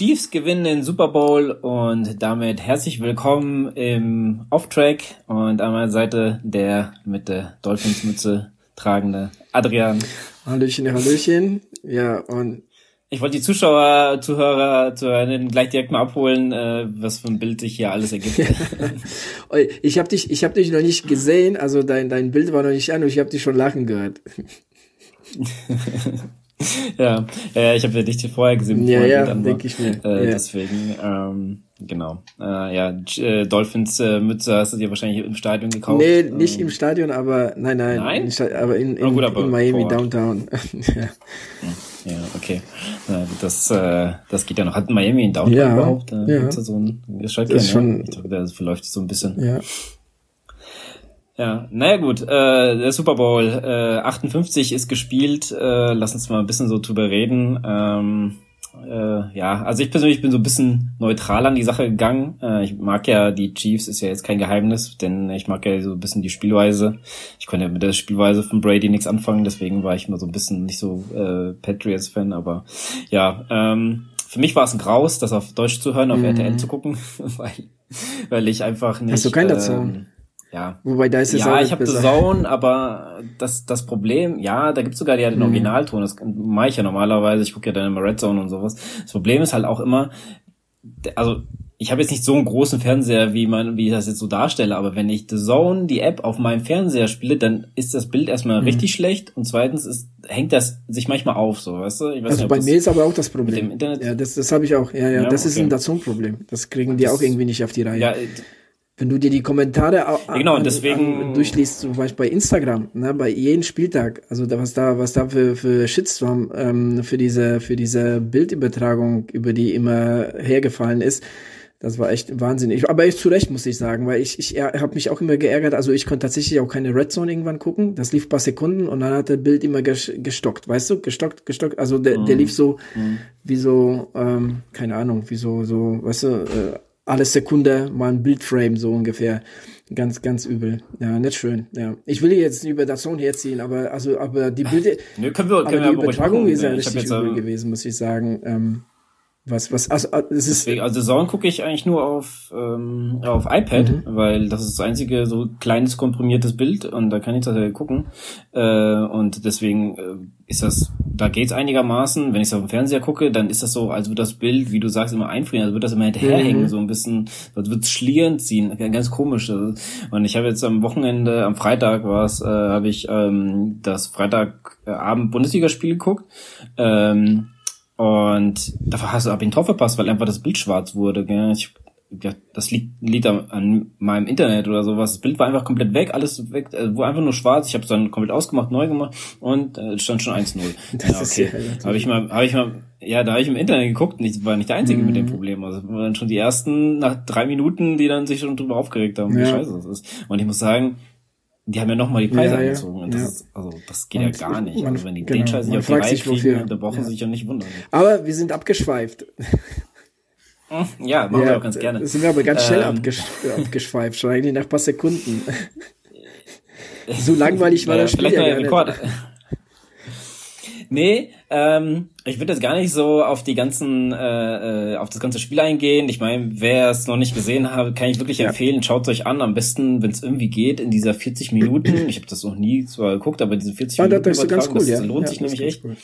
Chiefs gewinnen den Super Bowl und damit herzlich willkommen im Off-Track und an meiner Seite der mit der Dolphins-Mütze tragende Adrian. Hallöchen, Hallöchen. Ja, und ich wollte die Zuschauer, Zuhörer, Zuhörerinnen gleich direkt mal abholen, äh, was für ein Bild sich hier alles ergibt. ich habe dich, ich habe dich noch nicht gesehen, also dein dein Bild war noch nicht an und ich habe dich schon lachen gehört. ja, äh, ich habe ja dich vorher gesehen. Ja, ja, denke ich mir. Äh, ja. Deswegen, ähm, genau. Äh, ja, äh, Dolphins äh, Mütze hast du dir wahrscheinlich im Stadion gekauft. Nee, nicht ähm, im Stadion, aber nein, nein, nein? Nicht, aber in, in, gut, aber in Miami Downtown. ja. Ja, okay. Das, äh, das geht ja noch. Hat Miami in Downtown ja, überhaupt? Äh, ja. Da so ein, das, das ist schon, ich glaube, das verläuft so ein bisschen. Ja. Ja, naja gut, äh, der Super Bowl äh, 58 ist gespielt. Äh, lass uns mal ein bisschen so drüber reden. Ähm, äh, ja, also ich persönlich bin so ein bisschen neutral an die Sache gegangen. Äh, ich mag ja die Chiefs, ist ja jetzt kein Geheimnis, denn ich mag ja so ein bisschen die Spielweise. Ich konnte ja mit der Spielweise von Brady nichts anfangen, deswegen war ich mal so ein bisschen nicht so äh, Patriots-Fan, aber ja, ähm, für mich war es ein Graus, das auf Deutsch zu hören, auf Mhm. RTL zu gucken, weil, weil ich einfach nicht. Hast du keinen ähm, dazu? Ja, Wobei da ist es ja, auch ich habe The. Zone, aber das das Problem, ja, da gibt's sogar ja den Mhm. Originalton, das mache ich ja normalerweise, ich gucke ja dann immer Red Zone und sowas. Das Problem ist halt auch immer, also ich habe jetzt nicht so einen großen Fernseher, wie man, wie ich das jetzt so darstelle, aber wenn ich The Zone, die App, auf meinem Fernseher spiele, dann ist das Bild erstmal Mhm. richtig schlecht und zweitens ist, hängt das sich manchmal auf, so, weißt du? Ich weiß Also nicht, bei mir ist aber auch das Problem. dem Internet- Ja, das, das habe ich auch. Ja, ja, Ja, das ist okay. ein Dazon-Problem. Das kriegen die Das- auch irgendwie nicht auf die Reihe. ja, Wenn du dir die Kommentare au- Ja, genau, und an- deswegen- an, durchliest, zum Beispiel bei Instagram, ne, bei jedem Spieltag, also da, was da, was da für, für Shitstorm ähm, für diese, für diese Bildübertragung, über die immer hergefallen ist, das war echt wahnsinnig. Aber echt zu Recht, muss ich sagen, weil ich, ich habe mich auch immer geärgert. Also ich konnte tatsächlich auch keine Red Zone irgendwann gucken. Das lief ein paar Sekunden und dann hat der Bild immer ges gestockt, weißt du? Gestockt, gestockt. Also der, der lief so wie so, ähm, keine Ahnung, wie so, so, weißt du, äh, alle Sekunde mal ein Bildframe so ungefähr. Ganz, ganz übel. Ja, nicht schön. Ja. Ich will jetzt nicht über das Zone herziehen, aber also, aber die Bilder, nö, können wir, aber können die wir ruhig Übertragung ist ja richtig übel äh, gewesen, muss ich sagen. Ähm, was, was, also, äh, es ist, Deswegen, also Zone gucke ich eigentlich nur auf, ähm, auf iPad, Mhm. weil das ist das einzige so kleines komprimiertes Bild und da kann ich das ja gucken. Äh, und deswegen äh, ist das, da geht's einigermaßen. Wenn ich es auf dem Fernseher gucke, dann ist das so, als würde das Bild, wie du sagst, immer einfrieren, also wird das immer hinterherhängen, Mhm. so ein bisschen, würde es schlieren ziehen, ganz komisch. Und ich habe jetzt am Wochenende, am Freitag war es, äh, habe ich ähm, das Freitagabend Bundesligaspiel geguckt. Ähm, und da hast du ab in Tor verpasst, weil einfach das Bild schwarz wurde. Gell? Ich, ja, das liegt, liegt an, meinem Internet oder sowas. Das Bild war einfach komplett weg, alles weg, äh, war einfach nur schwarz. Ich habe es dann komplett ausgemacht, neu gemacht und äh, stand schon 1-0. Das ja, okay. ja habe ich mal, habe ich mal, ja, da habe ich im Internet geguckt und ich war nicht der Einzige mit dem Mhm. Problem. Also waren dann schon die ersten nach drei Minuten, die dann sich schon drüber aufgeregt haben, wie Ja. scheiße das ist. Und ich muss sagen, die haben ja nochmal die Preise Ja, ja, angezogen. Und das ja. ist, also das geht Und ja gar nicht. man- also wenn die genau, den Scheiß nicht auf die Reihe kriegen, dann brauchen Ja. sie sich ja nicht wundern. aber wir sind abgeschweift. Ja, machen wir auch ganz gerne. Sind wir aber ganz schnell Ähm, abgesch abgeschweift, schon eigentlich nach ein paar Sekunden. so langweilig war das Spiel vielleicht ja gar nicht. Nee, ähm, ich würde jetzt gar nicht so auf die ganzen, äh, äh, auf das ganze Spiel eingehen. Ich meine, wer es noch nicht gesehen hat, kann ich wirklich Ja. empfehlen, schaut euch an. Am besten, wenn es irgendwie geht, in dieser 40 Minuten. Ich habe das noch nie zwar geguckt, aber diese 40 Ah, Minuten das ist ganz cool, das ja. lohnt ja, sich das nämlich echt. cool.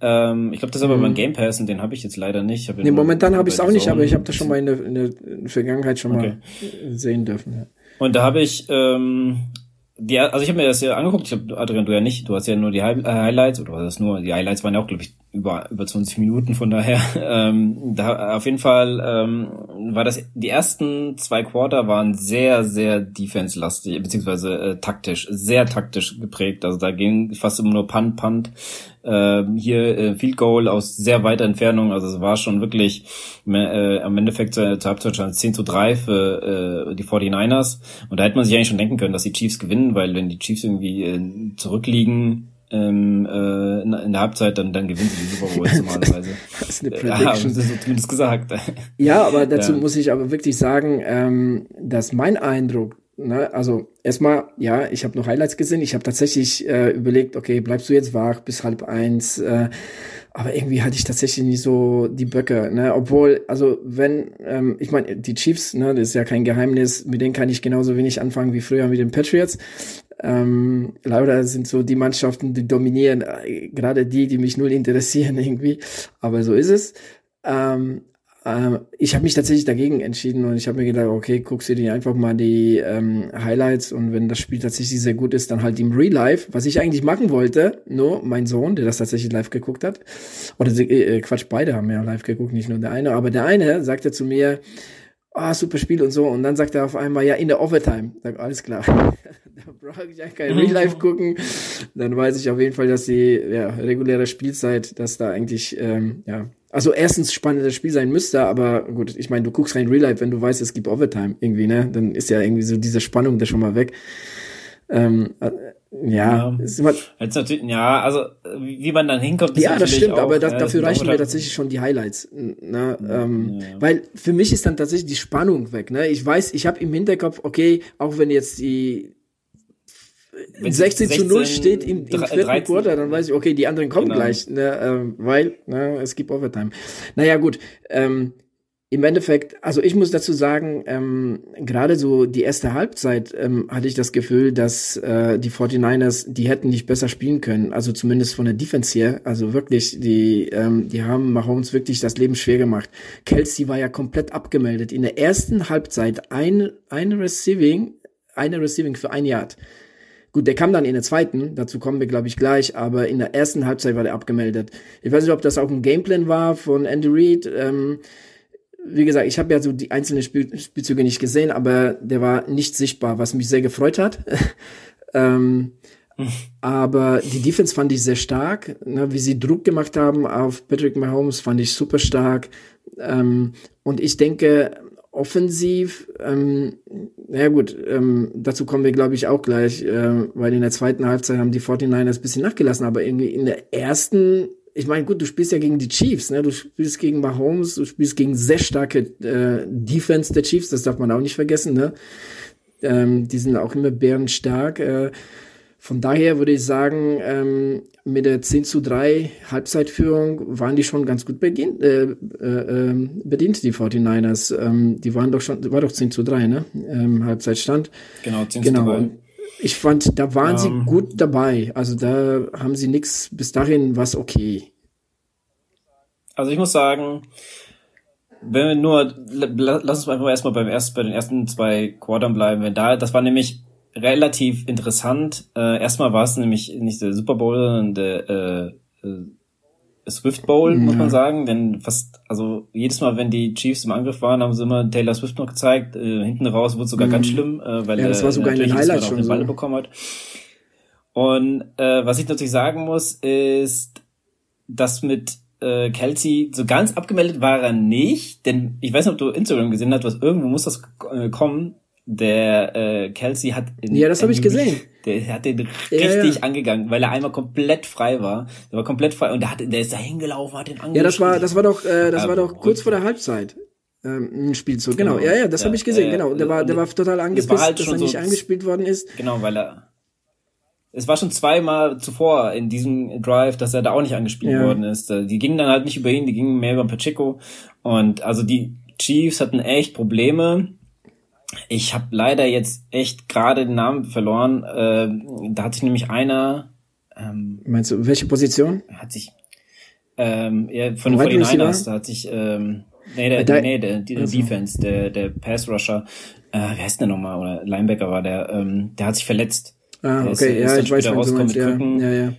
Ähm, ich glaube, das ist aber Mhm. beim Game Pass und den habe ich jetzt leider nicht. Ja Nee, momentan habe ich es auch nicht, aber ich habe das schon mal in der, in der Vergangenheit schon Okay. mal sehen dürfen. Ja. Und da habe ich, ähm, die, also ich habe mir das ja angeguckt, ich glaube, Adrian, du ja nicht, du hast ja nur die äh, Highlights, oder das nur, die Highlights waren ja auch, glaube ich, über, über 20 Minuten, von daher, ähm, da, auf jeden Fall, ähm, war das, die ersten zwei Quarter waren sehr, sehr defense-lastig, beziehungsweise äh, taktisch, sehr taktisch geprägt, also da ging fast immer nur Punt, Punt, ähm, hier äh, Field Goal aus sehr weiter Entfernung, also es war schon wirklich äh, am Endeffekt zur, zur Halbzeit es 10 zu 3 für äh, die 49ers und da hätte man sich eigentlich schon denken können, dass die Chiefs gewinnen, weil wenn die Chiefs irgendwie äh, zurückliegen ähm, äh, in, in der Halbzeit, dann, dann gewinnen sie die Super Bowls normalerweise. Das ist eine ja, haben Prediction. sie so zumindest gesagt. Ja, aber dazu Ja. muss ich aber wirklich sagen, ähm, dass mein Eindruck, ne, also erstmal, ja, ich habe noch Highlights gesehen. Ich habe tatsächlich äh, überlegt, okay, bleibst du jetzt wach bis halb eins? Äh, aber irgendwie hatte ich tatsächlich nicht so die Böcke, ne? Obwohl, also wenn, ähm, ich meine, die Chiefs, ne, das ist ja kein Geheimnis, mit denen kann ich genauso wenig anfangen wie früher mit den Patriots. Ähm, leider sind so die Mannschaften, die dominieren, äh, gerade die, die mich null interessieren irgendwie. Aber so ist es. Ähm, ähm, ich habe mich tatsächlich dagegen entschieden und ich habe mir gedacht, okay, guckst du dir einfach mal die ähm, Highlights und wenn das Spiel tatsächlich sehr gut ist, dann halt im Real Life, was ich eigentlich machen wollte, nur mein Sohn, der das tatsächlich live geguckt hat, oder äh, äh, Quatsch, beide haben ja live geguckt, nicht nur der eine, aber der eine sagte zu mir, ah, oh, super Spiel und so. Und dann sagt er auf einmal, ja, in der Overtime. Sag, alles klar. da brauche ich eigentlich kein Real Life gucken. Dann weiß ich auf jeden Fall, dass die ja, reguläre Spielzeit, dass da eigentlich, ähm, ja, also erstens spannendes Spiel sein müsste, aber gut, ich meine, du guckst rein Real Life, wenn du weißt, es gibt Overtime irgendwie, ne? Dann ist ja irgendwie so diese Spannung da schon mal weg. Ähm, äh, ja, ja. Ist immer, Jetzt natürlich, ja, also wie man dann hinkommt, ist Ja, das stimmt, auch, aber das, ja, dafür reichen mir tatsächlich schon die Highlights. Ne? Ähm, ja. Weil für mich ist dann tatsächlich die Spannung weg. Ne? Ich weiß, ich habe im Hinterkopf, okay, auch wenn jetzt die wenn 16, 16 zu 0 steht im, im vierten Quarter, dann weiß ich, okay, die anderen kommen genau. gleich, ne, ähm, weil ne, es gibt Overtime. Naja, gut. Ähm, im Endeffekt, also ich muss dazu sagen, ähm, gerade so die erste Halbzeit ähm, hatte ich das Gefühl, dass äh, die 49ers, die hätten nicht besser spielen können, also zumindest von der Defense her, also wirklich, die, ähm, die haben Mahomes wirklich das Leben schwer gemacht. Kelsey war ja komplett abgemeldet. In der ersten Halbzeit ein, eine Receiving, eine Receiving für ein Yard. Gut, der kam dann in der zweiten, dazu kommen wir, glaube ich, gleich, aber in der ersten Halbzeit war der abgemeldet. Ich weiß nicht, ob das auch ein Gameplan war von Andy Reid, ähm, wie gesagt, ich habe ja so die einzelnen Spiel Spielzüge nicht gesehen, aber der war nicht sichtbar, was mich sehr gefreut hat. ähm, aber die Defense fand ich sehr stark. Ne, wie sie Druck gemacht haben auf Patrick Mahomes, fand ich super stark. Ähm, und ich denke, offensiv, ähm, na gut, ähm, dazu kommen wir, glaube ich, auch gleich, äh, weil in der zweiten Halbzeit haben die 49ers ein bisschen nachgelassen, aber irgendwie in der ersten ich meine, gut, du spielst ja gegen die Chiefs, ne? Du spielst gegen Mahomes, du spielst gegen sehr starke äh, Defense der Chiefs, das darf man auch nicht vergessen, ne? Ähm, die sind auch immer bärenstark. Äh, von daher würde ich sagen, ähm, mit der 10 zu 3 Halbzeitführung waren die schon ganz gut bedient, äh, äh, ähm, bedient die 49ers. Ähm, die waren doch schon, war doch 10 zu 3, ne? Ähm, Halbzeitstand. Genau, 10 genau. zu 3 ich fand, da waren um, sie ähm. gut dabei. Also da haben sie nichts, bis dahin war okay. Also ich muss sagen, wenn wir nur, lass uns einfach erstmal beim ersten, bei den ersten zwei Quartern bleiben, wenn da, das war nämlich relativ interessant. Äh, erstmal war es nämlich nicht der Super Bowl, sondern der äh, äh Swift Bowl, ja. muss man sagen, denn fast, also jedes Mal, wenn die Chiefs im Angriff waren, haben sie immer Taylor Swift noch gezeigt. Äh, hinten raus wurde sogar mhm. ganz schlimm, äh, weil ja, das war sogar ein Highlight schon so. Balle bekommen hat. Und äh, was ich natürlich sagen muss, ist, dass mit äh, Kelsey so ganz abgemeldet war er nicht, denn ich weiß nicht, ob du Instagram gesehen hast, was irgendwo muss das äh, kommen. Der äh, Kelsey hat in, ja, das habe ich gesehen der hat den richtig ja, angegangen, weil er einmal komplett frei war. Der war komplett frei und der hat, der ist da hingelaufen, hat den angegangen. Ja, das war, das war doch, äh, das war doch kurz vor der Halbzeit. Ähm, ein Spielzug, genau. genau. Ja, ja, das ja, habe ich gesehen, äh, genau. Der war, der war total angepisst, war halt dass er nicht so angespielt worden ist. Genau, weil er, es war schon zweimal zuvor in diesem Drive, dass er da auch nicht angespielt ja. worden ist. Die gingen dann halt nicht über ihn, die gingen mehr über Pacheco. Und also die Chiefs hatten echt Probleme ich habe leider jetzt echt gerade den Namen verloren. Äh, da hat sich nämlich einer. Ähm, Meinst du, welche Position? Hat sich ähm, ja, von den 49ers, da hat sich ähm, nee, der, da, nee, der, der also. Defense, der, der Pass Rusher, äh, wer heißt der nochmal? Oder Linebacker war der, ähm, der hat sich verletzt. Ah, okay, ist, ja, ist ich weiß, was du meinst, ja, ja, ja.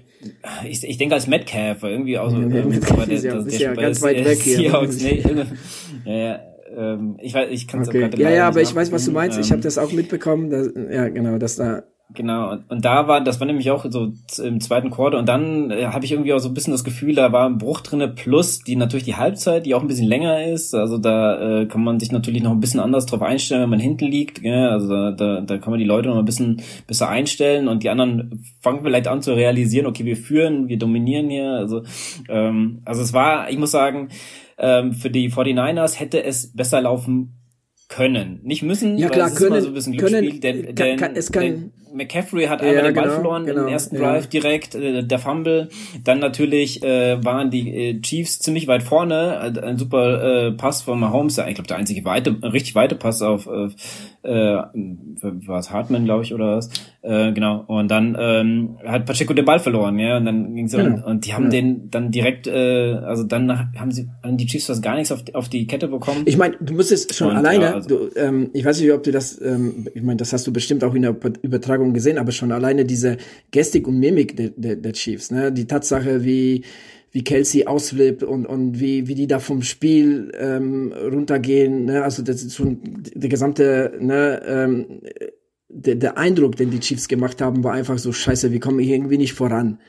Ich, ich denke als Metcalf, irgendwie auch so, ja, Metcalf ist ja, der, ist ja ganz weit weg hier. Seahawks, nee, ja, ja, ähm, ich weiß, ich kann es okay. Ja, ja, aber ich weiß, was du meinst. Ähm, ich habe das auch mitbekommen. Dass, ja, genau, dass da Genau, und da war, das war nämlich auch so im zweiten Quarter und dann äh, habe ich irgendwie auch so ein bisschen das Gefühl, da war ein Bruch drinne plus die natürlich die Halbzeit, die auch ein bisschen länger ist. Also da äh, kann man sich natürlich noch ein bisschen anders drauf einstellen, wenn man hinten liegt. Gell? Also da, da, da kann man die Leute noch ein bisschen besser einstellen und die anderen fangen vielleicht an zu realisieren, okay, wir führen, wir dominieren hier. Also, ähm, also es war, ich muss sagen, ähm, für die 49ers hätte es besser laufen können. Nicht müssen, ja, klar, es können, ist immer so ein bisschen Glücksspiel. Können, denn, kann, kann, es kann, McCaffrey hat einmal ja, den Ball genau, verloren genau, im ersten Drive ja. direkt, äh, der Fumble. Dann natürlich äh, waren die äh, Chiefs ziemlich weit vorne. Ein super äh, Pass von Mahomes, ich glaube der einzige weite, richtig weite Pass auf äh, äh, war es Hartman, glaube ich, oder was? Äh, genau. Und dann ähm, hat Pacheco den Ball verloren, ja. Und dann ging's genau. und, und die haben ja. den dann direkt, äh, also dann haben sie haben die Chiefs fast gar nichts auf, auf die Kette bekommen. Ich meine, du musstest schon und, alleine, also, du, ähm, ich weiß nicht, ob du das, ähm, ich meine, das hast du bestimmt auch in der Übertragung gesehen, aber schon alleine diese Gestik und Mimik der, der, der Chiefs, ne? Die Tatsache, wie wie Kelsey ausflippt und, und wie, wie die da vom Spiel ähm, runtergehen. Ne? Also das ist schon der gesamte, ne, ähm, der, der Eindruck, den die Chiefs gemacht haben, war einfach so scheiße, wir kommen hier irgendwie nicht voran.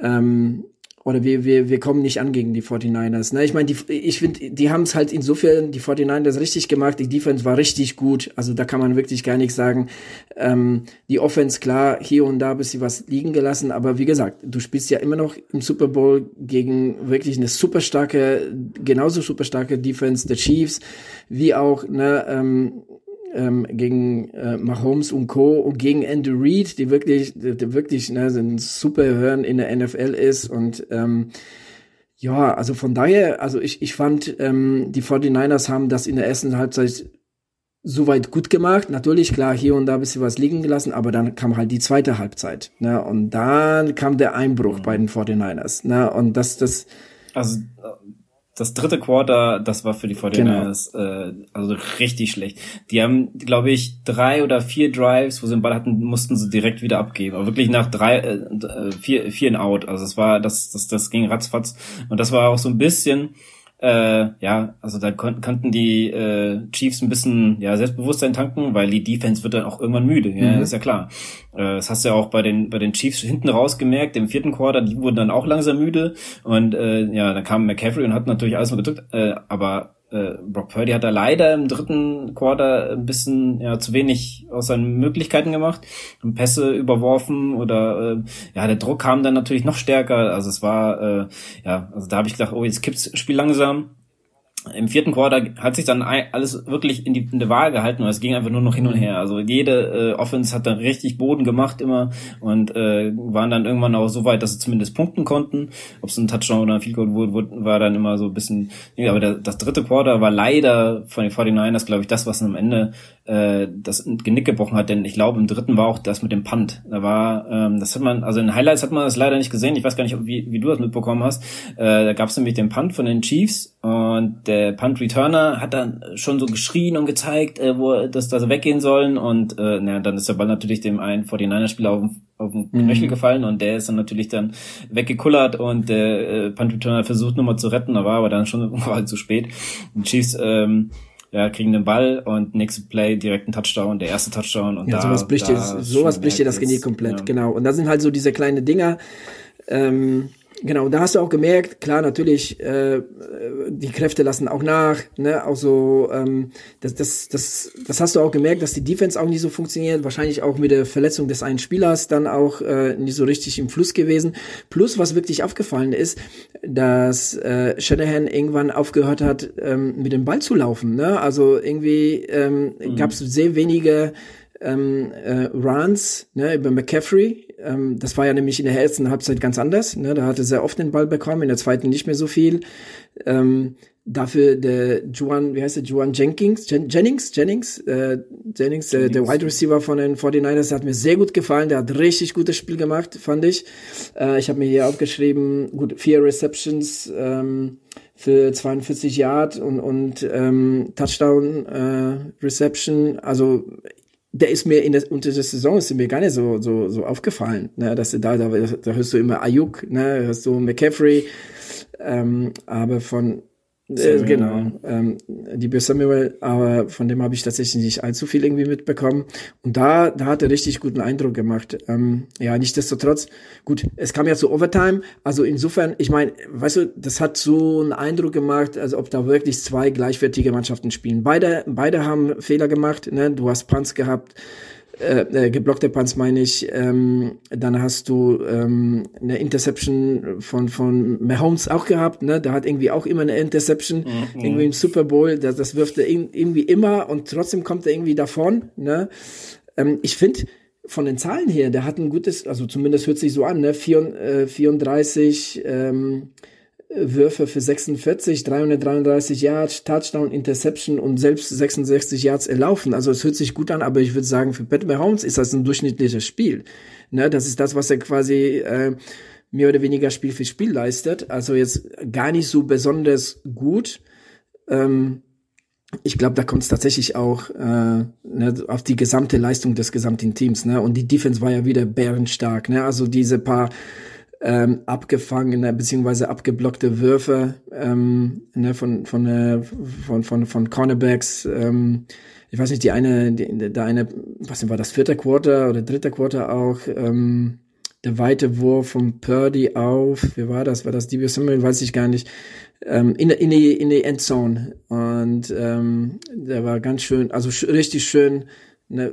Ähm, oder wir, wir, wir kommen nicht an gegen die 49ers. Ne? Ich meine, die, ich finde, die haben es halt insofern, die 49ers richtig gemacht. Die Defense war richtig gut. Also da kann man wirklich gar nichts sagen. Ähm, die Offense, klar, hier und da bisschen was liegen gelassen. Aber wie gesagt, du spielst ja immer noch im Super Bowl gegen wirklich eine super starke, genauso super starke Defense der Chiefs, wie auch ne, ähm, ähm, gegen äh, Mahomes und Co. und gegen Andy Reid, die wirklich, die wirklich ne, ein super Hören in der NFL ist und ähm, ja, also von daher, also ich, ich fand, ähm, die 49ers haben das in der ersten Halbzeit soweit gut gemacht. Natürlich, klar, hier und da ein bisschen was liegen gelassen, aber dann kam halt die zweite Halbzeit. Ne? Und dann kam der Einbruch mhm. bei den 49ers. Ne? Und das, das. Also das dritte Quarter, das war für die 49ers genau. äh, also richtig schlecht. Die haben, glaube ich, drei oder vier Drives, wo sie den Ball hatten, mussten sie direkt wieder abgeben. Aber wirklich nach drei, äh, vier, vier in out. Also es war, das, das, das ging ratzfatz. Und das war auch so ein bisschen äh, ja, also da kon konnten die äh, Chiefs ein bisschen ja, Selbstbewusstsein tanken, weil die Defense wird dann auch irgendwann müde, ja, mhm. ist ja klar. Äh, das hast du ja auch bei den bei den Chiefs hinten raus gemerkt, im vierten Quarter, die wurden dann auch langsam müde und äh, ja, dann kam McCaffrey und hat natürlich alles mal gedrückt, äh, aber äh, Brock Purdy hat da leider im dritten Quarter ein bisschen ja zu wenig aus seinen Möglichkeiten gemacht und Pässe überworfen oder äh, ja der Druck kam dann natürlich noch stärker. Also es war äh, ja also da habe ich gedacht oh jetzt kippt's Spiel langsam im vierten Quarter hat sich dann alles wirklich in die in der Wahl gehalten und es ging einfach nur noch hin und her. Also jede äh, Offense hat dann richtig Boden gemacht immer und äh, waren dann irgendwann auch so weit, dass sie zumindest punkten konnten. Ob es ein Touchdown oder ein Field Goal wurde, war dann immer so ein bisschen. Aber der, das dritte Quarter war leider von den 49ers, glaube ich, das, was am Ende äh, das Genick gebrochen hat. Denn ich glaube, im dritten war auch das mit dem Punt. Da war, ähm, das hat man, also in Highlights hat man das leider nicht gesehen. Ich weiß gar nicht, wie, wie du das mitbekommen hast. Äh, da gab es nämlich den Punt von den Chiefs und der Punt Returner hat dann schon so geschrien und gezeigt, äh, wo dass da so weggehen sollen und äh, na, dann ist der Ball natürlich dem einen 49er-Spieler auf, auf den Knöchel mhm. gefallen und der ist dann natürlich dann weggekullert und der äh, Punt Returner versucht nochmal zu retten, da war aber dann schon war halt zu spät. Die Chiefs ähm, ja, kriegen den Ball und nächste Play direkt ein Touchdown, der erste Touchdown und ja, da, sowas bricht dir, sowas bricht dir das Genick komplett, ja. genau. Und da sind halt so diese kleine Dinger, ähm, Genau, da hast du auch gemerkt, klar, natürlich, äh, die Kräfte lassen auch nach, ne, auch so, ähm, das, das, das, das hast du auch gemerkt, dass die Defense auch nicht so funktioniert, wahrscheinlich auch mit der Verletzung des einen Spielers dann auch äh, nicht so richtig im Fluss gewesen. Plus, was wirklich aufgefallen ist, dass äh, Shanahan irgendwann aufgehört hat, ähm, mit dem Ball zu laufen, ne, also irgendwie ähm, mhm. gab es sehr wenige ähm, äh, Runs ne, über McCaffrey. Ähm, das war ja nämlich in der ersten Halbzeit ganz anders. Ne? Da hatte sehr oft den Ball bekommen, in der zweiten nicht mehr so viel. Ähm, dafür der Juan, wie heißt der, Juan Jenkins, Jen Jennings, Jennings, äh, Jennings, äh, der Wide Receiver von den 49ers, der hat mir sehr gut gefallen, der hat richtig gutes Spiel gemacht, fand ich. Äh, ich habe mir hier aufgeschrieben, gut, vier Receptions ähm, für 42 Yard und, und ähm, Touchdown äh, Reception, also der ist mir in der, unter der Saison ist mir gar nicht so, so, so aufgefallen, ne, dass du da, da, da hörst du immer Ayuk, ne, hörst du McCaffrey, ähm, aber von, äh, genau, ähm, die Samuel, aber von dem habe ich tatsächlich nicht allzu viel irgendwie mitbekommen. Und da, da hat er richtig guten Eindruck gemacht. Ähm, ja, nichtsdestotrotz, gut, es kam ja zu Overtime, also insofern, ich meine, weißt du, das hat so einen Eindruck gemacht, als ob da wirklich zwei gleichwertige Mannschaften spielen. Beide, beide haben Fehler gemacht, ne? Du hast Punts gehabt, äh, geblockte Punts meine ich, ähm, dann hast du ähm, eine Interception von von Mahomes auch gehabt, ne? Da hat irgendwie auch immer eine Interception, mhm. irgendwie im Super Bowl, das, das wirft er irgendwie immer und trotzdem kommt er irgendwie davon, ne? Ähm, ich finde von den Zahlen her, der hat ein gutes, also zumindest hört sich so an, ne? 34, äh, ähm, Würfe für 46, 333 Yards, Touchdown, Interception und selbst 66 Yards erlaufen. Also es hört sich gut an, aber ich würde sagen, für Pat Mahomes ist das ein durchschnittliches Spiel. Ne, das ist das, was er quasi äh, mehr oder weniger Spiel für Spiel leistet. Also jetzt gar nicht so besonders gut. Ähm, ich glaube, da kommt es tatsächlich auch äh, ne, auf die gesamte Leistung des gesamten Teams. Ne? Und die Defense war ja wieder bärenstark. Ne? Also diese paar ähm, abgefangene beziehungsweise abgeblockte Würfe ähm, ne, von von, äh, von von von Cornerbacks. Ähm, ich weiß nicht, die eine, die, der eine, was war das vierte Quarter oder dritte Quarter auch. Ähm, der weite Wurf von Purdy auf, wie war das? War das Debo Samuel? Weiß ich gar nicht. Ähm, in, in, die, in die Endzone. Und ähm, der war ganz schön, also sch richtig schön Ne,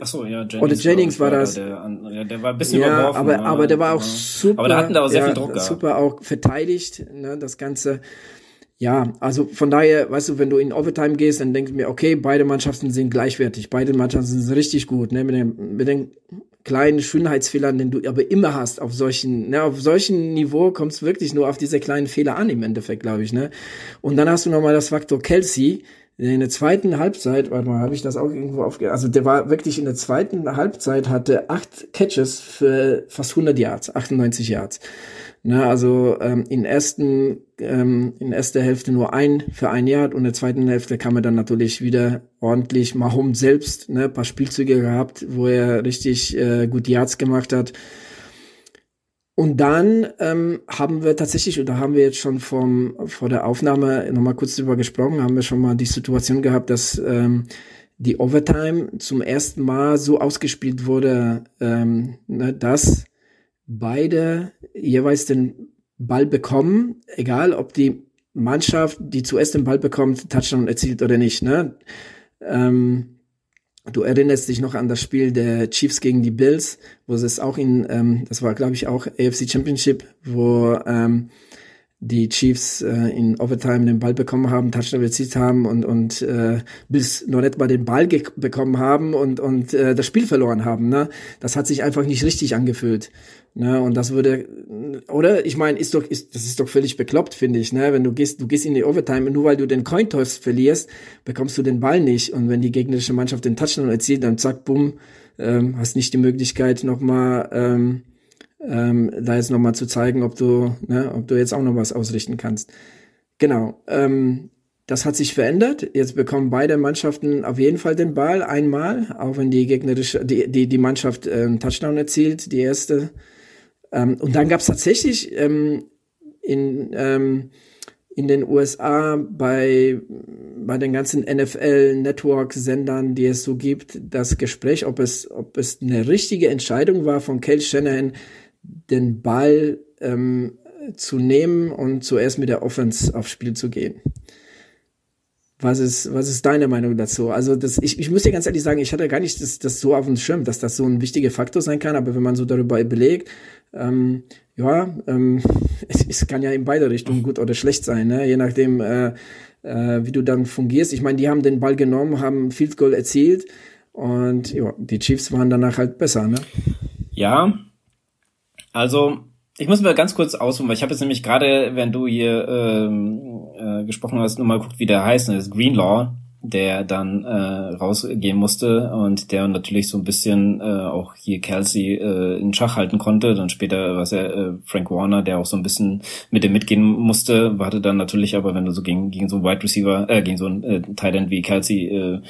Ach so, ja, Jennings. Oder Jennings war, war das. Der, der, war ein bisschen ja, überworfen. Aber, aber der war auch super. Aber da hatten da auch sehr ja, viel Druck. Super auch verteidigt, ne, das Ganze. Ja, also von daher, weißt du, wenn du in Overtime gehst, dann denkst du mir, okay, beide Mannschaften sind gleichwertig, beide Mannschaften sind richtig gut, ne, mit den, mit den kleinen Schönheitsfehlern, den du aber immer hast auf solchen, ne, auf solchen Niveau kommt es wirklich nur auf diese kleinen Fehler an im Endeffekt, glaube ich, ne. Und dann hast du nochmal das Faktor Kelsey, in der zweiten Halbzeit, warte mal, habe ich das auch irgendwo aufge... Also der war wirklich in der zweiten Halbzeit, hatte acht Catches für fast 100 Yards, 98 Yards. Ne, also ähm, in ersten ähm, in erster Hälfte nur ein für ein Yard und in der zweiten Hälfte kam er dann natürlich wieder ordentlich Mahomes selbst, ne, paar Spielzüge gehabt, wo er richtig äh, gut Yards gemacht hat. Und dann ähm, haben wir tatsächlich, oder haben wir jetzt schon vom, vor der Aufnahme nochmal kurz drüber gesprochen, haben wir schon mal die Situation gehabt, dass ähm, die Overtime zum ersten Mal so ausgespielt wurde, ähm, ne, dass beide jeweils den Ball bekommen, egal ob die Mannschaft, die zuerst den Ball bekommt, Touchdown erzielt oder nicht. Ne? Ähm, Du erinnerst dich noch an das Spiel der Chiefs gegen die Bills, wo es auch in, ähm, das war glaube ich auch AFC Championship, wo ähm, die Chiefs äh, in Overtime den Ball bekommen haben, Touchdown erzielt haben und und äh, bis noch nicht mal den Ball bekommen haben und und äh, das Spiel verloren haben. Ne, das hat sich einfach nicht richtig angefühlt. Ne, und das würde, oder? Ich meine, ist doch, ist, das ist doch völlig bekloppt, finde ich, ne? Wenn du gehst, du gehst in die Overtime und nur weil du den Cointoss verlierst, bekommst du den Ball nicht. Und wenn die gegnerische Mannschaft den Touchdown erzielt, dann zack, bumm, ähm, hast nicht die Möglichkeit, nochmal, ähm, ähm, da jetzt nochmal zu zeigen, ob du, ne, ob du jetzt auch noch was ausrichten kannst. Genau. Ähm, das hat sich verändert. Jetzt bekommen beide Mannschaften auf jeden Fall den Ball einmal, auch wenn die gegnerische, die, die, die Mannschaft ähm, Touchdown erzielt, die erste ähm, und dann gab es tatsächlich ähm, in, ähm, in den USA bei, bei den ganzen NFL-Network-Sendern, die es so gibt, das Gespräch, ob es, ob es eine richtige Entscheidung war von Kel Shanahan, den Ball ähm, zu nehmen und zuerst mit der Offense aufs Spiel zu gehen. Was ist, was ist deine Meinung dazu? Also das, ich, ich muss dir ganz ehrlich sagen, ich hatte gar nicht das, das so auf dem Schirm, dass das so ein wichtiger Faktor sein kann, aber wenn man so darüber belegt, ähm, ja, ähm, es, es kann ja in beide Richtungen gut oder schlecht sein, ne? je nachdem, äh, äh, wie du dann fungierst. Ich meine, die haben den Ball genommen, haben Field Goal erzielt und ja, die Chiefs waren danach halt besser. Ne? Ja, also ich muss mal ganz kurz ausholen, weil ich habe jetzt nämlich gerade, wenn du hier ähm, äh, gesprochen hast, nur mal guckt, wie der heißt, das ist Greenlaw, der dann äh, rausgehen musste und der natürlich so ein bisschen äh, auch hier Kelsey äh, in Schach halten konnte. Dann später war es ja äh, Frank Warner, der auch so ein bisschen mit dem mitgehen musste, hatte dann natürlich aber, wenn du so gegen, gegen so einen Wide Receiver, äh, gegen so einen äh, Tight End wie Kelsey äh,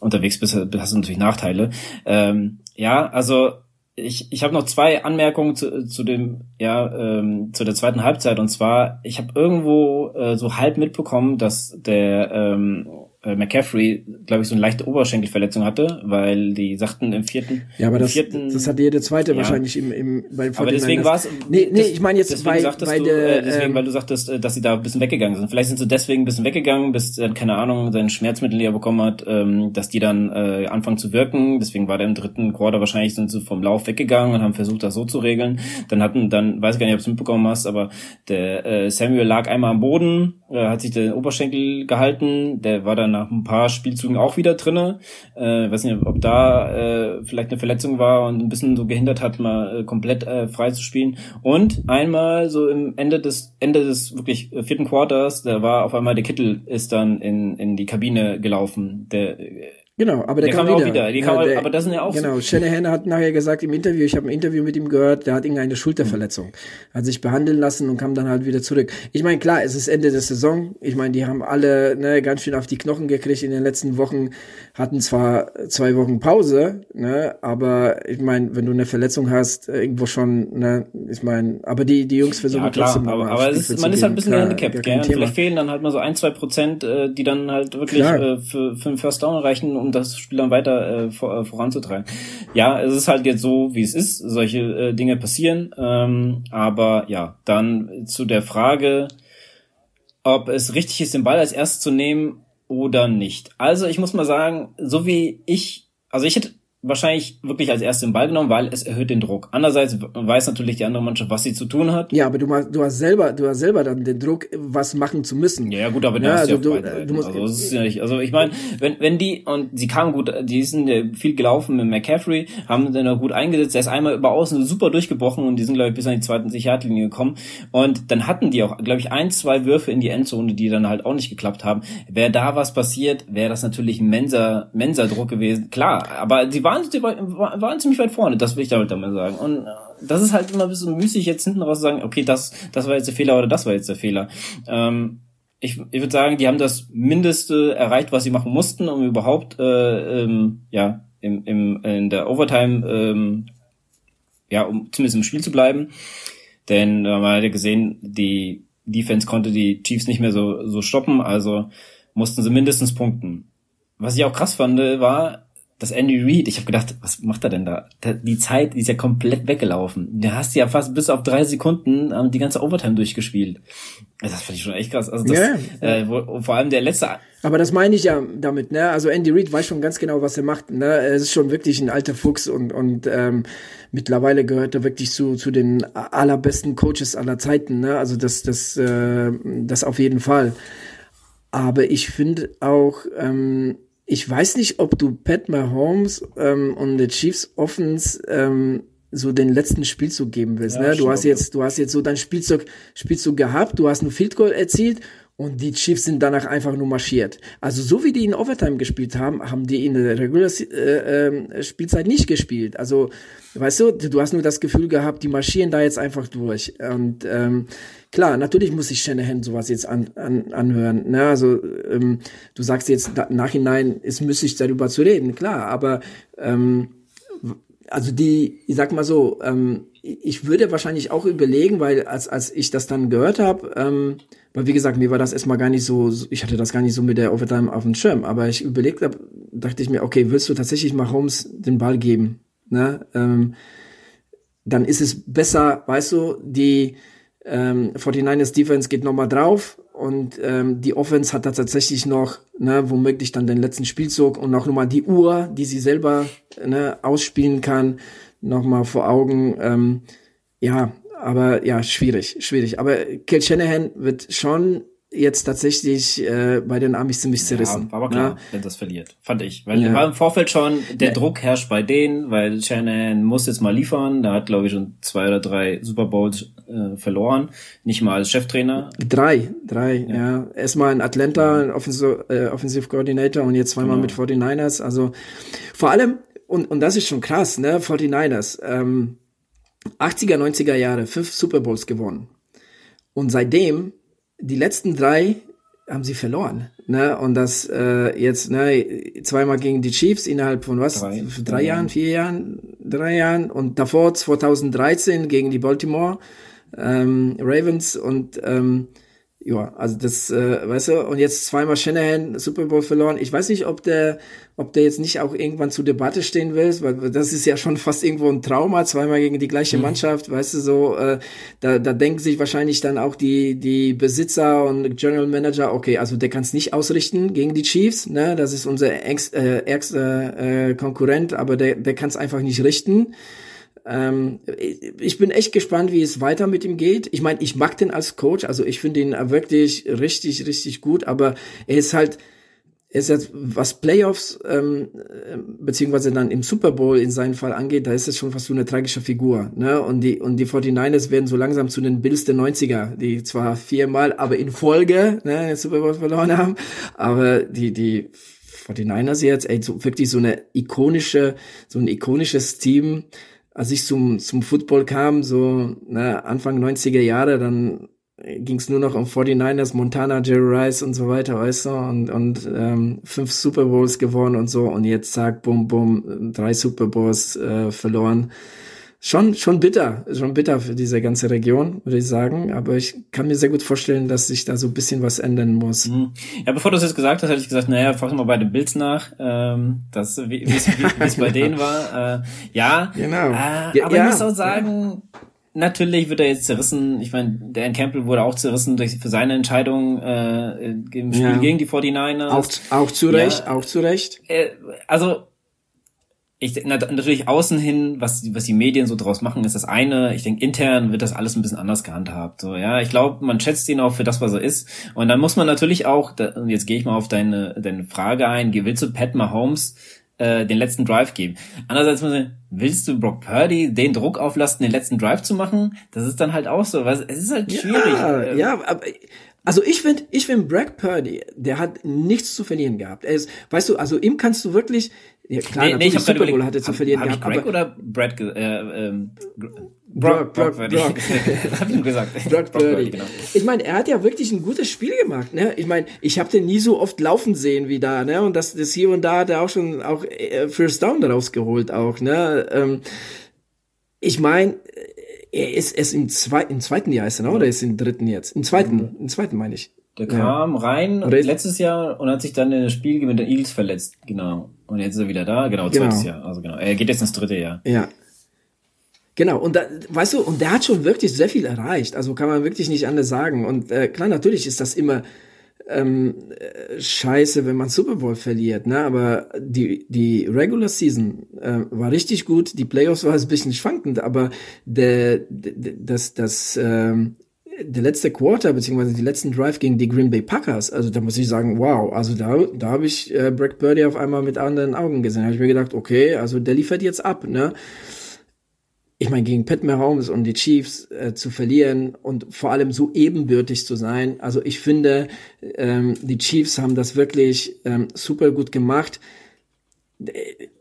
unterwegs bist, hast du natürlich Nachteile. Ähm, ja, also ich, ich habe noch zwei Anmerkungen zu, zu dem ja ähm, zu der zweiten Halbzeit. Und zwar ich habe irgendwo äh, so halb mitbekommen, dass der ähm, äh, McCaffrey, glaube ich, so eine leichte Oberschenkelverletzung hatte, weil die sagten im vierten. Ja, aber das, vierten, das hatte jede zweite ja. wahrscheinlich im, im beim Aber deswegen war es. Nee, nee, ich meine jetzt bei, bei du, der, äh, deswegen, ähm, weil du sagtest, äh, dass sie da ein bisschen weggegangen sind. Vielleicht sind sie deswegen ein bisschen weggegangen, bis dann, keine Ahnung, sein Schmerzmittel, die bekommen hat, ähm, dass die dann äh, anfangen zu wirken. Deswegen war der im dritten Quarter wahrscheinlich sind sie vom Lauf weggegangen und haben versucht, das so zu regeln. Dann hatten, dann, weiß ich gar nicht, ob du es mitbekommen hast, aber der äh, Samuel lag einmal am Boden, äh, hat sich den Oberschenkel gehalten, der war dann nach ein paar Spielzügen auch wieder drinne. Äh, weiß nicht, ob da äh, vielleicht eine Verletzung war und ein bisschen so gehindert hat, mal äh, komplett äh, frei zu spielen. Und einmal so im Ende des Ende des wirklich vierten Quarters, da war auf einmal der Kittel ist dann in in die Kabine gelaufen. Der Genau, aber der, der kam, kam wieder. auch wieder. Die ja, der, aber das sind ja auch Genau, so. Shanahan hat nachher gesagt im Interview, ich habe ein Interview mit ihm gehört, der hat irgendeine Schulterverletzung. Hat sich behandeln lassen und kam dann halt wieder zurück. Ich meine, klar, es ist Ende der Saison. Ich meine, die haben alle ne, ganz schön auf die Knochen gekriegt in den letzten Wochen, hatten zwar zwei Wochen Pause, ne, aber ich meine, wenn du eine Verletzung hast, äh, irgendwo schon, ne, ich meine, aber die, die Jungs versuchen ja, klar, trotzdem aber, aber ist, man ist halt ein bisschen handicapped, gell? Vielleicht fehlen dann halt mal so ein, zwei Prozent, äh, die dann halt wirklich äh, für, für einen First Down reichen, um das Spiel dann weiter äh, vor, äh, voranzutreiben. Ja, es ist halt jetzt so, wie es ist. Solche äh, Dinge passieren. Ähm, aber ja, dann zu der Frage, ob es richtig ist, den Ball als erstes zu nehmen oder nicht. Also ich muss mal sagen, so wie ich, also ich hätte wahrscheinlich wirklich als erstes den Ball genommen, weil es erhöht den Druck. Andererseits weiß natürlich die andere Mannschaft, was sie zu tun hat. Ja, aber du, du hast selber, du hast selber dann den Druck, was machen zu müssen. Ja, gut, aber ja, hast also du, du musst, also, das ist ja nicht, also ich meine, wenn, wenn die, und sie kamen gut, die sind ja viel gelaufen mit McCaffrey, haben den auch gut eingesetzt, er ist einmal über außen super durchgebrochen und die sind, glaube ich, bis an die zweiten Sicherheitslinie gekommen. Und dann hatten die auch, glaube ich, ein, zwei Würfe in die Endzone, die dann halt auch nicht geklappt haben. Wäre da was passiert, wäre das natürlich ein Mensa, Mensa-Druck gewesen. Klar, aber sie waren, waren ziemlich weit vorne, das will ich damit damit sagen. Und äh, das ist halt immer ein bisschen müßig, jetzt hinten raus zu sagen, okay, das, das war jetzt der Fehler oder das war jetzt der Fehler. Ähm, ich, ich würde sagen, die haben das Mindeste erreicht, was sie machen mussten, um überhaupt äh, ähm, ja im, im, in der Overtime ähm, ja, um zumindest im Spiel zu bleiben. Denn äh, man hat ja gesehen, die Defense konnte die Chiefs nicht mehr so, so stoppen, also mussten sie mindestens punkten. Was ich auch krass fand, war, das Andy Reid, ich habe gedacht, was macht er denn da? Die Zeit die ist ja komplett weggelaufen. Du hast ja fast bis auf drei Sekunden ähm, die ganze Overtime durchgespielt. Das fand ich schon echt krass. Also das, ja, Äh, wo, vor allem der letzte. Aber das meine ich ja damit, ne? Also Andy Reid weiß schon ganz genau, was er macht. Ne? Er ist schon wirklich ein alter Fuchs und und ähm, mittlerweile gehört er wirklich zu zu den allerbesten Coaches aller Zeiten. Ne? Also das das äh, das auf jeden Fall. Aber ich finde auch ähm, ich weiß nicht, ob du Pat Mahomes ähm, und the Chiefs Offense ähm, so den letzten Spielzug geben willst. Ja, ne? Du hast jetzt, du hast jetzt so dein Spielzug, Spielzug gehabt, du hast einen Field Goal erzielt und die Chiefs sind danach einfach nur marschiert. Also so wie die in Overtime gespielt haben, haben die in der Regular äh, äh, Spielzeit nicht gespielt. Also weißt du, du hast nur das Gefühl gehabt, die marschieren da jetzt einfach durch. Und ähm, klar, natürlich muss sich Shanahan sowas jetzt an, an, anhören. Ne? Also ähm, du sagst jetzt da, nachhinein, ist müßig darüber zu reden, klar, aber ähm, also die, ich sag mal so, ähm, ich würde wahrscheinlich auch überlegen, weil als, als ich das dann gehört habe, ähm, weil wie gesagt, mir war das erstmal gar nicht so, ich hatte das gar nicht so mit der Overtime auf dem Schirm, aber ich überlegt habe, dachte ich mir, okay, willst du tatsächlich mal Holmes den Ball geben? Ne? Ähm, dann ist es besser, weißt du, die ähm, 49ers Defense geht nochmal drauf und ähm, die Offense hat da tatsächlich noch, ne, womöglich dann den letzten Spielzug und auch nochmal die Uhr, die sie selber ne, ausspielen kann, nochmal vor Augen. Ähm, ja, aber ja, schwierig, schwierig. Aber Kel Shanahan wird schon jetzt tatsächlich äh, bei den Amis ziemlich zerrissen. Ja, aber klar, ja? wenn das verliert, fand ich. Weil ja. war im Vorfeld schon, der ja. Druck herrscht bei denen, weil Shannon muss jetzt mal liefern. Da hat, glaube ich, schon zwei oder drei Super Bowls äh, verloren. Nicht mal als Cheftrainer. Drei, drei, ja. ja. Erstmal in Atlanta, Offensive, äh, Offensive Coordinator und jetzt zweimal genau. mit 49ers. Also vor allem, und, und das ist schon krass, ne, 49ers, ähm, 80er, 90er Jahre, fünf Super Bowls gewonnen. Und seitdem die letzten drei haben sie verloren. Ne? Und das äh, jetzt ne, zweimal gegen die Chiefs innerhalb von was? Drei, drei Jahren, vier Jahren, drei Jahren. Und davor 2013 gegen die Baltimore ähm, Ravens und ähm, ja, also das, äh, weißt du, und jetzt zweimal Shanahan Super Bowl verloren. Ich weiß nicht, ob der, ob der jetzt nicht auch irgendwann zur Debatte stehen will, weil das ist ja schon fast irgendwo ein Trauma, zweimal gegen die gleiche mhm. Mannschaft, weißt du, so, äh, da, da denken sich wahrscheinlich dann auch die, die Besitzer und General Manager, okay, also der kann es nicht ausrichten gegen die Chiefs, ne, das ist unser ärgster äh, ärgster, äh, Konkurrent, aber der, der kann es einfach nicht richten. Ähm, ich bin echt gespannt, wie es weiter mit ihm geht. Ich meine, ich mag den als Coach, also ich finde ihn wirklich richtig, richtig gut, aber er ist halt, er ist jetzt, was Playoffs ähm, beziehungsweise dann im Super Bowl in seinem Fall angeht, da ist es schon fast so eine tragische Figur. Ne? Und die und die 49ers werden so langsam zu den Bills der 90er, die zwar viermal, aber in Folge ne, den Super Bowl verloren haben, aber die die 49ers jetzt, ey, so wirklich so eine ikonische, so ein ikonisches Team, als ich zum, zum Football kam, so ne, Anfang 90er Jahre, dann ging es nur noch um 49ers, Montana, Jerry Rice und so weiter, weißt du, und, und ähm, fünf Super Bowls gewonnen und so. Und jetzt zack, bum, bum, drei Super Bowls äh, verloren schon, schon bitter, schon bitter für diese ganze Region, würde ich sagen. Aber ich kann mir sehr gut vorstellen, dass sich da so ein bisschen was ändern muss. Mhm. Ja, bevor du es jetzt gesagt hast, hätte ich gesagt, naja, frag mal bei den Bills nach, ähm, das, wie es bei denen war. Äh, ja, genau. Äh, aber ja, ich muss auch sagen, ja. Natürlich wird er jetzt zerrissen. Ich meine, Dan Campbell wurde auch zerrissen durch, für seine Entscheidung äh, im Spiel ja. gegen die 49ers. Auch, auch zu Recht, ja, auch zu Recht. Äh, also ich natürlich außen hin, was was die Medien so draus machen, ist das eine. Ich denke, intern wird das alles ein bisschen anders gehandhabt. So, ja, ich glaube, man schätzt ihn auch für das, was er ist. Und dann muss man natürlich auch, und jetzt gehe ich mal auf deine deine Frage ein, willst du Pat Mahomes äh, den letzten Drive geben? Andererseits muss man, willst du Brock Purdy den Druck auflasten, den letzten Drive zu machen? Das ist dann halt auch so, weil es ist halt schwierig. Ja, ja aber also ich finde, ich finde Brock Purdy, der hat nichts zu verlieren gehabt. Er ist, weißt du, also ihm kannst du wirklich, ja, klar, nee, nee, ich Super Bowl hatte zu verlieren hab gehabt. Greg aber oder Brad, äh, ähm, Brock, Brock, Brock, Brock. hab ich ihm gesagt. Brock Purdy. Genau. Ich meine, er hat ja wirklich ein gutes Spiel gemacht. Ne? Ich meine, ich habe den nie so oft laufen sehen wie da. Ne? Und das, das hier und da hat er auch schon auch äh, First Down daraus geholt auch. Ne? Ähm, ich meine, er ist erst im, zwei, im zweiten Jahr ist er, ne? oder ist im dritten jetzt? Im zweiten, im zweiten meine ich. Der kam ja. rein letztes Jahr und hat sich dann in das Spiel mit den Eagles verletzt. Genau. Und jetzt ist er wieder da. Genau, genau. zweites Jahr. Also genau. Er geht jetzt ins dritte Jahr. Ja. Genau, und da, weißt du, und der hat schon wirklich sehr viel erreicht. Also kann man wirklich nicht anders sagen. Und äh, klar, natürlich ist das immer ähm, äh, scheiße, wenn man Super Bowl verliert, ne? Aber die, die Regular Season äh, war richtig gut, die Playoffs war ein bisschen schwankend, aber der, das, das, ähm, der letzte Quarter, beziehungsweise die letzten Drive gegen die Green Bay Packers, also da muss ich sagen, wow, also da, da habe ich äh, Brad Birdie auf einmal mit anderen Augen gesehen. Da habe ich mir gedacht, okay, also der liefert jetzt ab, ne? Ich meine, gegen Pat Mahomes und die Chiefs äh, zu verlieren und vor allem so ebenbürtig zu sein. Also ich finde, ähm, die Chiefs haben das wirklich ähm, super gut gemacht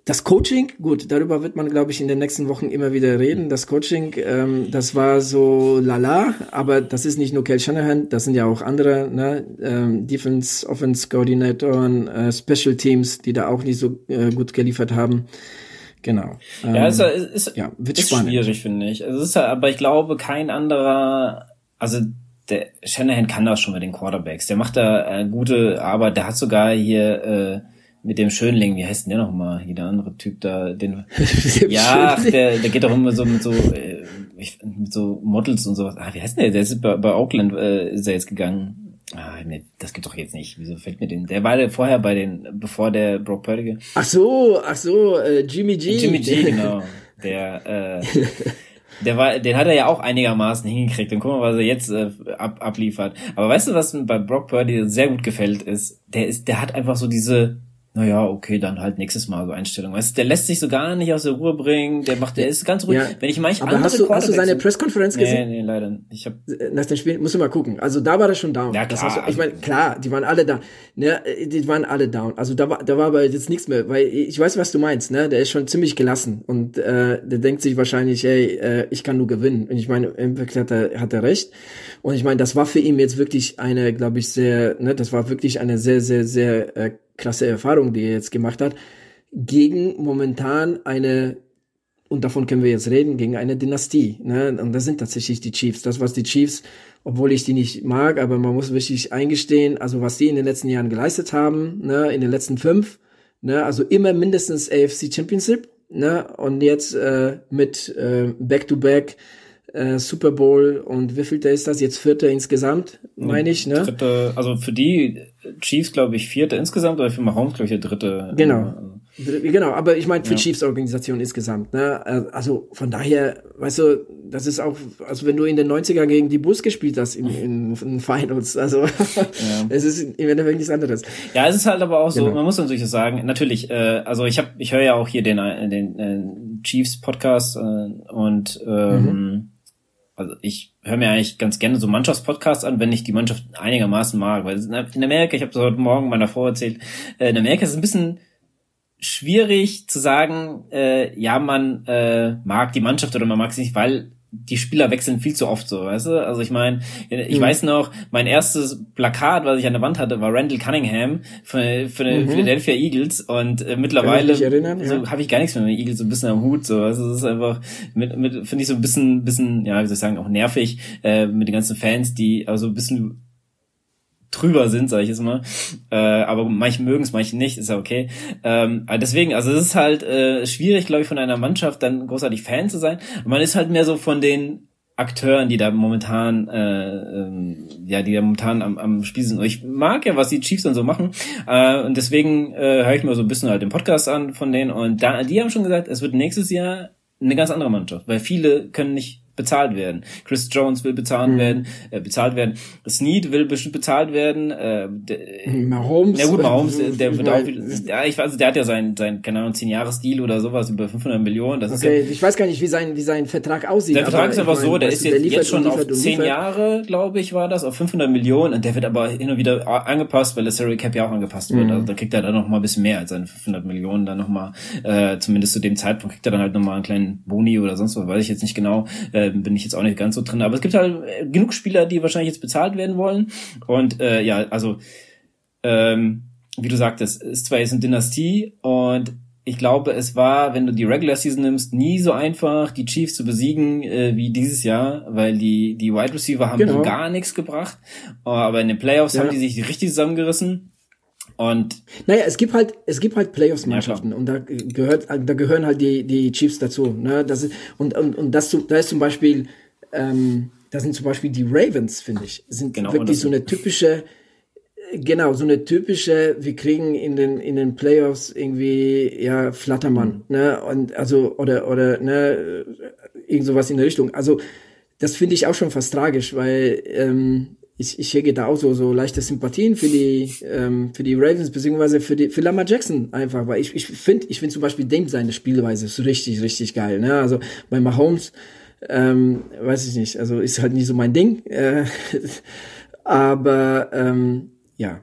das Coaching, gut, darüber wird man, glaube ich, in den nächsten Wochen immer wieder reden. Das Coaching, ähm, das war so lala, aber das ist nicht nur Kel Shanahan, das sind ja auch andere, ne, ähm, Defense, Offense Koordinatoren, äh, Special Teams, die da auch nicht so äh, gut geliefert haben. Genau. Ähm, ja, ist, ist, ja, wird ist spannend. schwierig, finde ich. Also es ist ja, aber ich glaube, kein anderer, also der Shanahan kann das schon mit den Quarterbacks. Der macht da äh, gute Arbeit. Der hat sogar hier äh, mit dem Schönling, wie heißt denn der nochmal? Jeder andere Typ da, den. ja, ach, der, der geht doch immer so mit so, äh, mit so Models und sowas. Ah, wie heißt denn der? Der ist bei, bei Oakland, äh, ist er jetzt gegangen. Ah, nee, das geht doch jetzt nicht. Wieso fällt mir den? Der war der vorher bei den, bevor der Brock Purdy. Ach so, ach so, äh, Jimmy G. Jimmy G, genau. Der, äh, der war, den hat er ja auch einigermaßen hingekriegt. Und guck mal, was er jetzt äh, ab, abliefert. Aber weißt du, was mir bei Brock Purdy sehr gut gefällt, ist, der ist, der hat einfach so diese naja, okay, dann halt nächstes Mal so Einstellung. Weißt du, der lässt sich so gar nicht aus der Ruhe bringen, der macht, der ist ganz ruhig. Ja, Wenn ich manch aber hast du, hast du seine Presskonferenz gesehen? Nee, nee, leider. Ich hab Nach dem Spiel, musst du mal gucken. Also da war er schon down. Ja, klar. Du, ich meine, klar, die waren alle da. Ne, die waren alle down. Also da war, da war aber jetzt nichts mehr, weil ich weiß, was du meinst, ne? Der ist schon ziemlich gelassen und äh, der denkt sich wahrscheinlich, ey, äh, ich kann nur gewinnen. Und ich meine, im hat er, hat er recht. Und ich meine, das war für ihn jetzt wirklich eine, glaube ich, sehr, ne, das war wirklich eine sehr, sehr, sehr äh, klasse Erfahrung, die er jetzt gemacht hat, gegen momentan eine und davon können wir jetzt reden, gegen eine Dynastie. Ne? Und das sind tatsächlich die Chiefs. Das, was die Chiefs, obwohl ich die nicht mag, aber man muss wirklich eingestehen, also was die in den letzten Jahren geleistet haben, ne, in den letzten fünf, ne, also immer mindestens AFC Championship, ne, und jetzt äh, mit äh, Back-to-Back äh, Super Bowl und wie viel ist das? Jetzt vierte insgesamt, meine ich, ne? Dritte, also für die Chiefs, glaube ich, vierte insgesamt, oder für Mahomes, glaube ich, der dritte. Genau. Genau, aber ich meine für ja. Chiefs Organisation insgesamt, ne? Also von daher, weißt du, das ist auch, also wenn du in den 90er gegen die Bulls gespielt hast in, in, in Finals, also ja. es ist im Endeffekt nichts anderes. Ja, es ist halt aber auch so, genau. man muss natürlich sagen, natürlich, äh, also ich habe, ich höre ja auch hier den, den äh, Chiefs Podcast äh, und ähm, mhm also ich höre mir eigentlich ganz gerne so Mannschaftspodcasts an, wenn ich die Mannschaft einigermaßen mag. Weil in Amerika, ich habe das heute Morgen meiner Frau erzählt, äh, in Amerika ist es ein bisschen schwierig zu sagen, äh, ja, man äh, mag die Mannschaft oder man mag sie nicht, weil die Spieler wechseln viel zu oft so, weißt du? Also ich meine, ich mhm. weiß noch, mein erstes Plakat, was ich an der Wand hatte, war Randall Cunningham für, für mhm. Philadelphia Eagles und äh, mittlerweile erinnern, so, ja. habe ich gar nichts mehr mit den Eagles so ein bisschen am Hut. So, also es ist einfach mit, mit finde ich so ein bisschen, bisschen, ja, wie soll ich sagen, auch nervig äh, mit den ganzen Fans, die also ein bisschen drüber sind, sage ich jetzt mal. Äh, aber manche mögen es, manche nicht, ist ja okay. Ähm, deswegen, also es ist halt äh, schwierig, glaube ich, von einer Mannschaft dann großartig Fan zu sein. Man ist halt mehr so von den Akteuren, die da momentan, äh, ähm, ja, die da momentan am, am Spiel sind. Und ich mag ja, was die Chiefs dann so machen. Äh, und deswegen äh, höre ich mir so ein bisschen halt den Podcast an von denen. Und da, die haben schon gesagt, es wird nächstes Jahr eine ganz andere Mannschaft, weil viele können nicht bezahlt werden. Chris Jones will bezahlt mhm. werden, äh, bezahlt werden. Snead will bestimmt bezahlt werden. Äh, Mahomes. Ja gut, Mahomes, der, der wird auch, ja, ich weiß, der hat ja sein, sein, keine Ahnung, 10 Jahres Deal oder sowas über 500 Millionen. Das okay, ist ja, ich weiß gar nicht, wie sein, wie sein Vertrag aussieht. Der Vertrag ist einfach so, der ist jetzt, jetzt schon auf 10 Jahre, glaube ich, war das, auf 500 Millionen und der wird aber hin und wieder angepasst, weil der Salary Cap ja auch angepasst wird. Mhm. Also da kriegt er dann noch mal ein bisschen mehr als seine 500 Millionen dann noch mal, äh, zumindest zu dem Zeitpunkt kriegt er dann halt noch mal einen kleinen Boni oder sonst was, weiß ich jetzt nicht genau, äh, bin ich jetzt auch nicht ganz so drin. Aber es gibt halt äh, genug Spieler, die wahrscheinlich jetzt bezahlt werden wollen. Und äh, ja, also ähm, wie du sagtest, ist zwar jetzt eine Dynastie und ich glaube, es war, wenn du die Regular Season nimmst, nie so einfach, die Chiefs zu besiegen äh, wie dieses Jahr, weil die die Wide Receiver haben genau. gar nichts gebracht, aber in den Playoffs ja. haben die sich richtig zusammengerissen. Und naja, es gibt halt, es gibt halt Playoffs-Mannschaften ja, und da gehört, da gehören halt die die Chiefs dazu. Ne? Das ist, und und und das, da ist zum Beispiel, ähm, da sind zum Beispiel die Ravens, finde ich, sind genau, wirklich so eine typische, genau so eine typische. Wir kriegen in den in den Playoffs irgendwie ja Flattermann, mhm. ne? Und also oder oder ne irgend sowas in der Richtung. Also das finde ich auch schon fast tragisch, weil ähm, ich, ich hege da auch so, so leichte Sympathien für die, ähm, für die Ravens, beziehungsweise für die, für Lamar Jackson einfach, weil ich, ich finde, ich finde zum Beispiel dem seine Spielweise ist richtig, richtig geil, ne, also bei Mahomes, ähm, weiß ich nicht, also ist halt nicht so mein Ding, äh, aber, ähm, ja,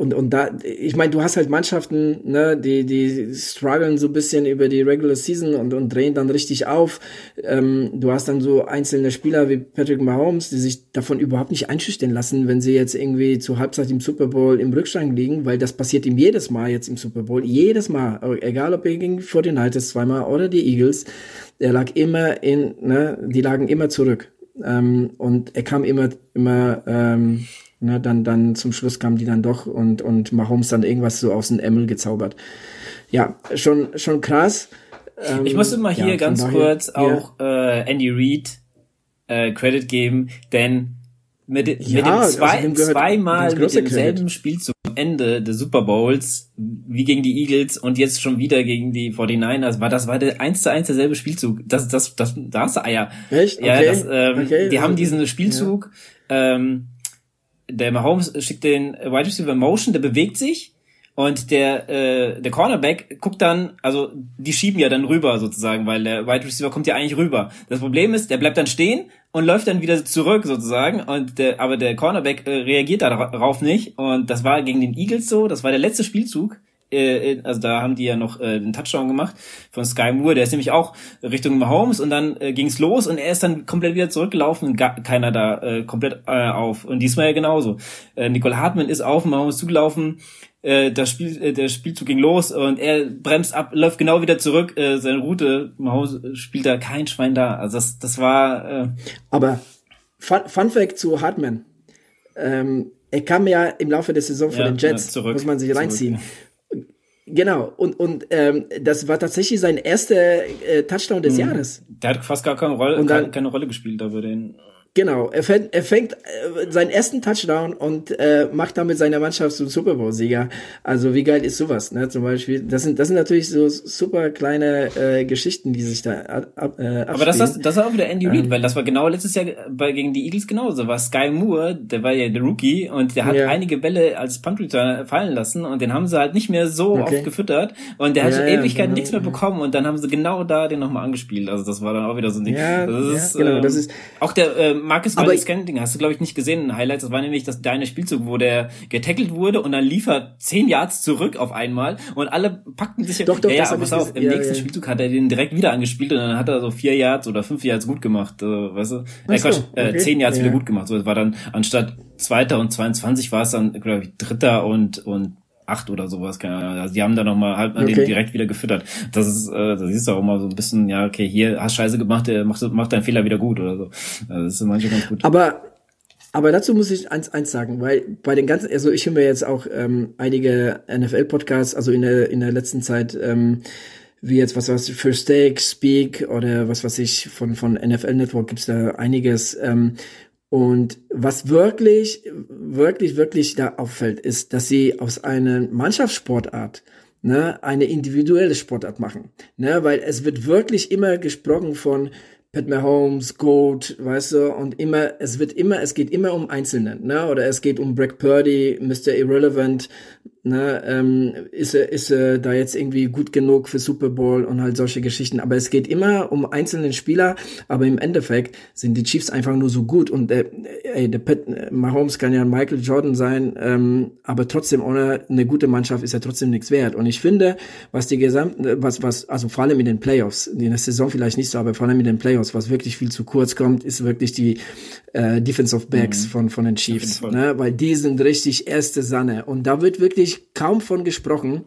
und, und da, ich meine, du hast halt Mannschaften, ne, die, die strugglen so ein bisschen über die Regular Season und, und drehen dann richtig auf. Ähm, du hast dann so einzelne Spieler wie Patrick Mahomes, die sich davon überhaupt nicht einschüchtern lassen, wenn sie jetzt irgendwie zur Halbzeit im Super Bowl im Rückstand liegen, weil das passiert ihm jedes Mal jetzt im Super Bowl, jedes Mal, egal ob er gegen die 49ers zweimal oder die Eagles, er lag immer in, ne, die lagen immer zurück. Ähm, und er kam immer, immer, ähm, Ne, dann, dann zum Schluss kamen die dann doch und, und Mahomes dann irgendwas so aus dem Emmel gezaubert. Ja, schon, schon krass. Ähm, ich musste mal hier ja, ganz daher, kurz auch äh, Andy Reid äh, Credit geben, denn mit, mit ja, dem also zwei, also dem zweimal mit demselben Spielzug am Ende des Super Bowls wie gegen die Eagles und jetzt schon wieder gegen die 49ers war das war der eins zu eins derselbe Spielzug. Das das das da hast du Eier. Echt? Okay. Ja, das, ähm, okay. die haben diesen Spielzug ja. ähm, der Mahomes schickt den Wide Receiver Motion, der bewegt sich und der äh, der Cornerback guckt dann, also die schieben ja dann rüber sozusagen, weil der Wide Receiver kommt ja eigentlich rüber. Das Problem ist, der bleibt dann stehen und läuft dann wieder zurück sozusagen und der aber der Cornerback äh, reagiert darauf nicht und das war gegen den Eagles so, das war der letzte Spielzug äh, also da haben die ja noch äh, einen Touchdown gemacht von Sky Moore, der ist nämlich auch Richtung Mahomes und dann äh, ging's los und er ist dann komplett wieder zurückgelaufen und gar, keiner da äh, komplett äh, auf. Und diesmal ja genauso. Äh, Nicole Hartmann ist auf Mahomes zugelaufen, äh, das Spiel, äh, der Spielzug ging los und er bremst ab, läuft genau wieder zurück, äh, seine Route, Mahomes spielt da kein Schwein da. Also das, das war. Äh Aber Fun, Fun Fact zu Hartman. Ähm, er kam ja im Laufe der Saison von ja, den Jets, ja, zurück, muss man sich reinziehen. Zurück. Genau, und, und ähm, das war tatsächlich sein erster äh, Touchdown des mhm. Jahres. Der hat fast gar keine Rolle, dann, keine, keine Rolle gespielt, aber den. Genau, er fängt, er fängt äh, seinen ersten Touchdown und äh, macht damit seine Mannschaft zum Super Bowl-Sieger. Also wie geil ist sowas, ne? Zum Beispiel, das sind das sind natürlich so super kleine äh, Geschichten, die sich da ab, äh, Aber das ist das war auch wieder Andy Reid, ähm, weil das war genau letztes Jahr bei gegen die Eagles genauso. War Sky Moore, der war ja der Rookie und der hat ja. einige Bälle als Punt Returner fallen lassen und den haben sie halt nicht mehr so okay. oft gefüttert und der hat ja, Ewigkeiten genau, nichts mehr bekommen und dann haben sie genau da den nochmal angespielt. Also das war dann auch wieder so ein Ding. Ja, das ist, ja, genau, ähm, das ist auch der äh, Marcus Valdez Scantling hast du glaube ich nicht gesehen in Highlights. Das war nämlich das deine Spielzug, wo der getackelt wurde und dann lief er zehn Yards zurück auf einmal und alle packten sich. Doch, doch, ja, ja, pass auf, im ja, nächsten ja. Spielzug hat er den direkt wieder angespielt und dann hat er so vier Yards oder fünf Yards gut gemacht, äh, weißt du? Äh, Quatsch, äh, zehn Yards wieder gut gemacht. So, das war dann anstatt zweiter und 22 war es dann glaube ich dritter und und acht oder sowas, keine Ahnung. Also die haben da nochmal halt okay. den direkt wieder gefüttert. Das ist, äh, das ist auch immer so ein bisschen, ja, okay, hier hast Scheiße gemacht, der macht, macht deinen Fehler wieder gut oder so. Also das ist manchmal ganz gut. Aber aber dazu muss ich eins, eins sagen, weil bei den ganzen, also ich höre mir jetzt auch ähm, einige NFL-Podcasts, also in der, in der letzten Zeit, ähm, wie jetzt was was für Steak, Speak oder was was ich von von NFL Network gibt's da einiges ähm, und was wirklich, wirklich, wirklich da auffällt, ist, dass sie aus einer Mannschaftssportart ne, eine individuelle Sportart machen. Ne, weil es wird wirklich immer gesprochen von Pat Mahomes, Goat, weißt du, und immer, es wird immer, es geht immer um Einzelnen, ne, oder es geht um Breck Purdy, Mr. Irrelevant, ne, ähm, ist er, ist er da jetzt irgendwie gut genug für Super Bowl und halt solche Geschichten. Aber es geht immer um einzelnen Spieler, aber im Endeffekt sind die Chiefs einfach nur so gut und äh, ey, der Pat Mahomes kann ja Michael Jordan sein, ähm, aber trotzdem ohne eine gute Mannschaft ist er trotzdem nichts wert. Und ich finde, was die gesamten, was, was, also vor allem in den Playoffs, in der Saison vielleicht nicht so, aber vor allem in den Playoffs, was wirklich viel zu kurz kommt, ist wirklich die äh, Defensive Backs mhm. von, von den Chiefs, ne? weil die sind richtig erste Sanne und da wird wirklich wirklich kaum von gesprochen.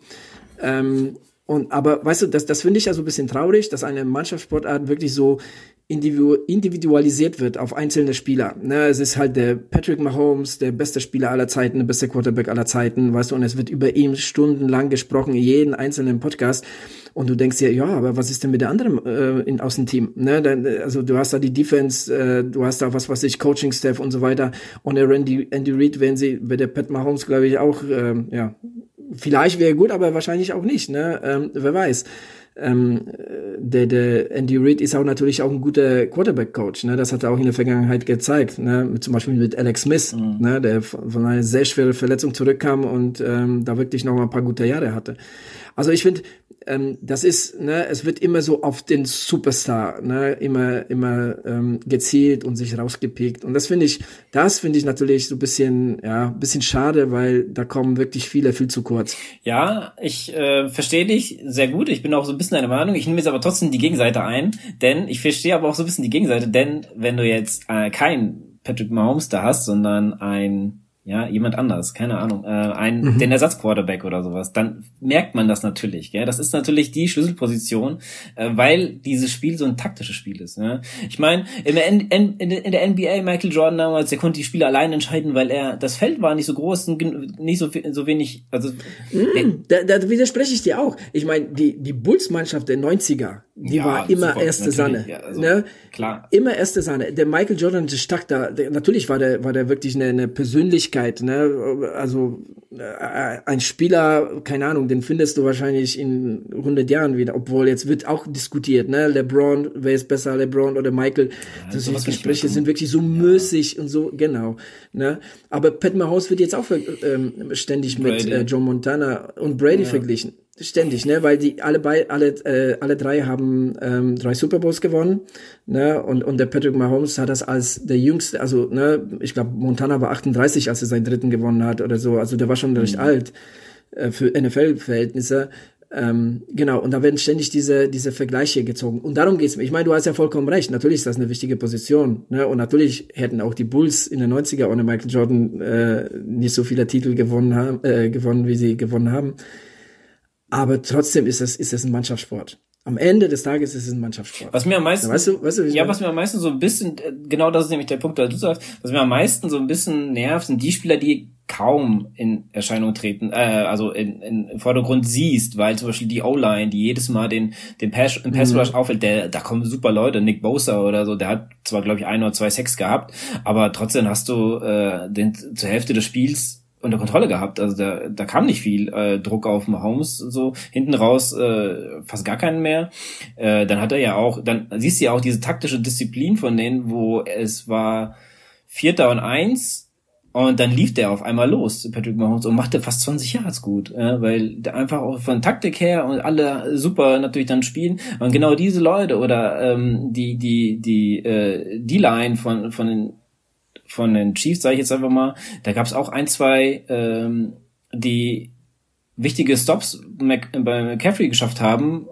Ähm, und aber weißt du, das, das finde ich ja so ein bisschen traurig, dass eine Mannschaftssportart wirklich so individualisiert wird auf einzelne Spieler. Ne, es ist halt der Patrick Mahomes, der beste Spieler aller Zeiten, der beste Quarterback aller Zeiten, weißt du, und es wird über ihn stundenlang gesprochen, in jeden einzelnen Podcast. Und du denkst dir, ja, aber was ist denn mit der anderen äh, in, aus dem Team? Ne? Dann, also du hast da die Defense, äh, du hast da was, was ich, Coaching-Staff und so weiter. Und der Randy, Andy Reid, wenn sie, bei der Pat Mahomes, glaube ich, auch, äh, ja, vielleicht wäre gut, aber wahrscheinlich auch nicht, ne? Ähm, wer weiß. Ähm, der, der Andy Reid ist auch natürlich auch ein guter Quarterback-Coach. Ne? Das hat er auch in der Vergangenheit gezeigt. Ne? Mit, zum Beispiel mit Alex Smith, mhm. ne? der von einer sehr schweren Verletzung zurückkam und ähm, da wirklich noch mal ein paar gute Jahre hatte. Also ich finde, ähm, das ist, ne, es wird immer so auf den Superstar, ne, immer, immer ähm, gezielt und sich rausgepickt. Und das finde ich, das finde ich natürlich so ein bisschen, ja, ein bisschen schade, weil da kommen wirklich viele viel zu kurz. Ja, ich äh, verstehe dich sehr gut. Ich bin auch so ein bisschen deiner Meinung. Ich nehme jetzt aber trotzdem die Gegenseite ein, denn ich verstehe aber auch so ein bisschen die Gegenseite, denn wenn du jetzt äh, kein Patrick Mahomes da hast, sondern ein ja, jemand anders, keine Ahnung, äh, ein, mhm. den Ersatzquarterback oder sowas, dann merkt man das natürlich, gell? Das ist natürlich die Schlüsselposition, äh, weil dieses Spiel so ein taktisches Spiel ist. Ne? Ich meine, in der, in, in, der NBA, Michael Jordan damals, der konnte die Spiele allein entscheiden, weil er, das Feld war nicht so groß, nicht so, so wenig, also. Mhm, da, da widerspreche ich dir auch. Ich meine, die, die Bulls-Mannschaft der 90er, die ja, war immer super, erste Sahne. Ja, also, ne? Klar. Immer erste Sahne. Der Michael Jordan stak da, der, natürlich war der, war der wirklich eine, eine Persönlichkeit, ne? Also äh, ein Spieler, keine Ahnung, den findest du wahrscheinlich in 100 Jahren wieder, obwohl jetzt wird auch diskutiert, ne? LeBron, wer ist besser, LeBron oder Michael? Ja, die Gespräche sind wirklich so müßig und so, genau, ne? Aber Pat Mahomes wird jetzt auch ähm, ständig Brady. mit äh, Joe Montana und Brady verglichen ständig, ne, weil die alle bei alle äh, alle drei haben ähm, drei Super Bowls gewonnen, ne, und und der Patrick Mahomes hat das als der jüngste, also ne, ich glaube Montana war 38, als er seinen dritten gewonnen hat oder so, also der war schon recht mhm. alt. äh, für NFL-Verhältnisse. Ähm, genau, und da werden ständig diese, diese Vergleiche gezogen. Und darum geht's mir. Ich meine, du hast ja vollkommen recht. Natürlich ist das eine wichtige Position. Ne? Und natürlich hätten auch die Bulls in den 90er ohne Michael Jordan äh, nicht so viele Titel gewonnen haben, äh, gewonnen, wie sie gewonnen haben. Aber trotzdem ist es, ist es ein Mannschaftssport am Ende des Tages ist es ein Mannschaftssport. Was mir am meisten, weißt du, weißt du, ja, was mir am meisten so ein bisschen, äh, genau das ist nämlich der Punkt, was du sagst, was mir am meisten so ein bisschen nervt, sind die Spieler, die kaum in Erscheinung treten, äh, also in, in, im Vordergrund siehst, weil zum Beispiel die O-Line, die jedes Mal den, den Pass, den Pass Rush mhm. auffällt, der, da kommen super Leute, Nick Bosa oder so, der hat zwar, glaube ich, ein oder zwei Sex gehabt, aber trotzdem hast du äh, den, zur Hälfte des Spiels unter Kontrolle gehabt. Also da, da kam nicht viel äh, Druck auf Mahomes, so hinten raus äh, fast gar keinen mehr. Äh, dann hat er ja auch, dann siehst du ja auch diese taktische Disziplin von denen, wo es war Vierter und Eins und dann lief der auf einmal los, Patrick Mahomes, und machte fast 20 Yards gut, ja, weil der einfach auch von Taktik her und alle super natürlich dann spielen. Und genau diese Leute oder ähm, die die die äh, die Line von von den von den Chiefs, sage ich jetzt einfach mal, da gab es auch ein, zwei, ähm, die wichtige Stops bei McCaffrey geschafft haben,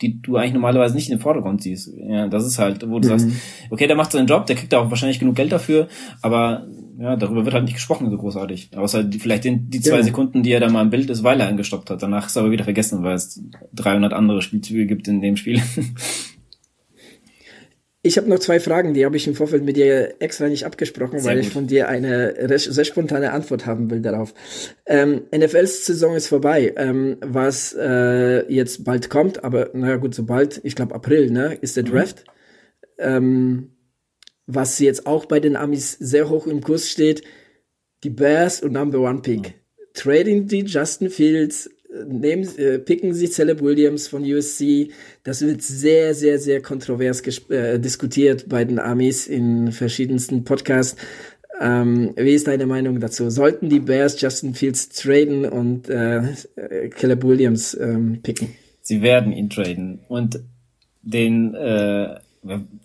die du eigentlich normalerweise nicht in den Vordergrund siehst. Ja, das ist halt, wo du mhm. sagst, okay, der macht seinen Job, der kriegt auch wahrscheinlich genug Geld dafür, aber ja, darüber wird halt nicht gesprochen so großartig. Außer die, vielleicht den, die zwei ja. Sekunden, die er da mal im Bild ist, weil er angestoppt hat. Danach ist er aber wieder vergessen, weil es 300 andere Spielzüge gibt in dem Spiel. Ich habe noch zwei Fragen, die habe ich im Vorfeld mit dir extra nicht abgesprochen, Sehr weil gut. ich von dir eine sehr spontane Antwort haben will darauf. Ähm, NFLs Saison ist vorbei. Ähm, was äh, jetzt bald kommt, aber naja gut, so bald, ich glaube April, ne, ist der mhm. Draft. Mhm. Ähm, was jetzt auch bei den Amis sehr hoch im Kurs steht, die Bears und Number One Pick. Mhm. Trading die Justin Fields nehmen, äh, picken sie Caleb Williams von USC. Das wird sehr, sehr, sehr kontrovers äh, diskutiert bei den Amis in verschiedensten Podcasts. Ähm, wie ist deine Meinung dazu? Sollten die Bears Justin Fields traden und äh, Caleb Williams ähm, picken? Sie werden ihn traden und den äh,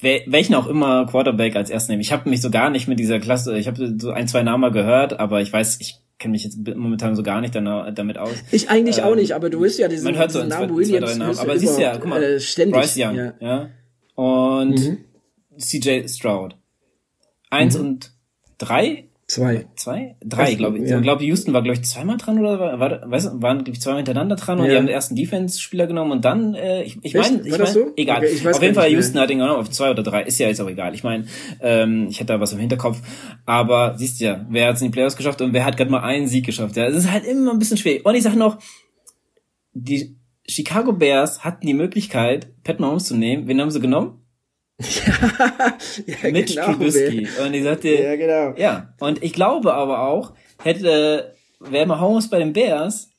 welchen auch immer Quarterback als erst nehmen. Ich habe mich so gar nicht mit dieser Klasse, ich habe so ein, zwei Namen gehört, aber ich weiß, ich kenne mich jetzt momentan so gar nicht damit aus. Ich eigentlich ähm, auch nicht, aber du wirst ja diesen, man hört so diesen Namen Williams. Zwei, Namen. Aber siehst ja, guck mal, äh, ständig, Bryce Young, ja. ja? Und mhm. CJ Stroud. Eins mhm. und drei Zwei. Zwei? Drei, glaube ich. Ja. Ich glaube, Houston war, glaube ich, zweimal dran oder war, war weißt, waren, glaube ich, zweimal hintereinander dran und ja. die haben den ersten Defense-Spieler genommen und dann, äh, ich, ich meine, ich meine, so? egal. Okay, auf jeden Fall, Houston hat ihn genommen auf zwei oder drei. Ist ja jetzt auch egal. Ich meine, ähm, ich hätte da was im Hinterkopf. Aber siehst du ja, wer hat es in die Playoffs geschafft und wer hat gerade mal einen Sieg geschafft? Ja, es ist halt immer ein bisschen schwer. Und ich sag noch, die Chicago Bears hatten die Möglichkeit, Pat Mahomes zu nehmen. Wen haben sie genommen? ja, Mitch genau, Trubisky. Und ich sagte, ja, genau. Ja, und ich glaube aber auch, hätte, wäre Mahomes bei den Bears,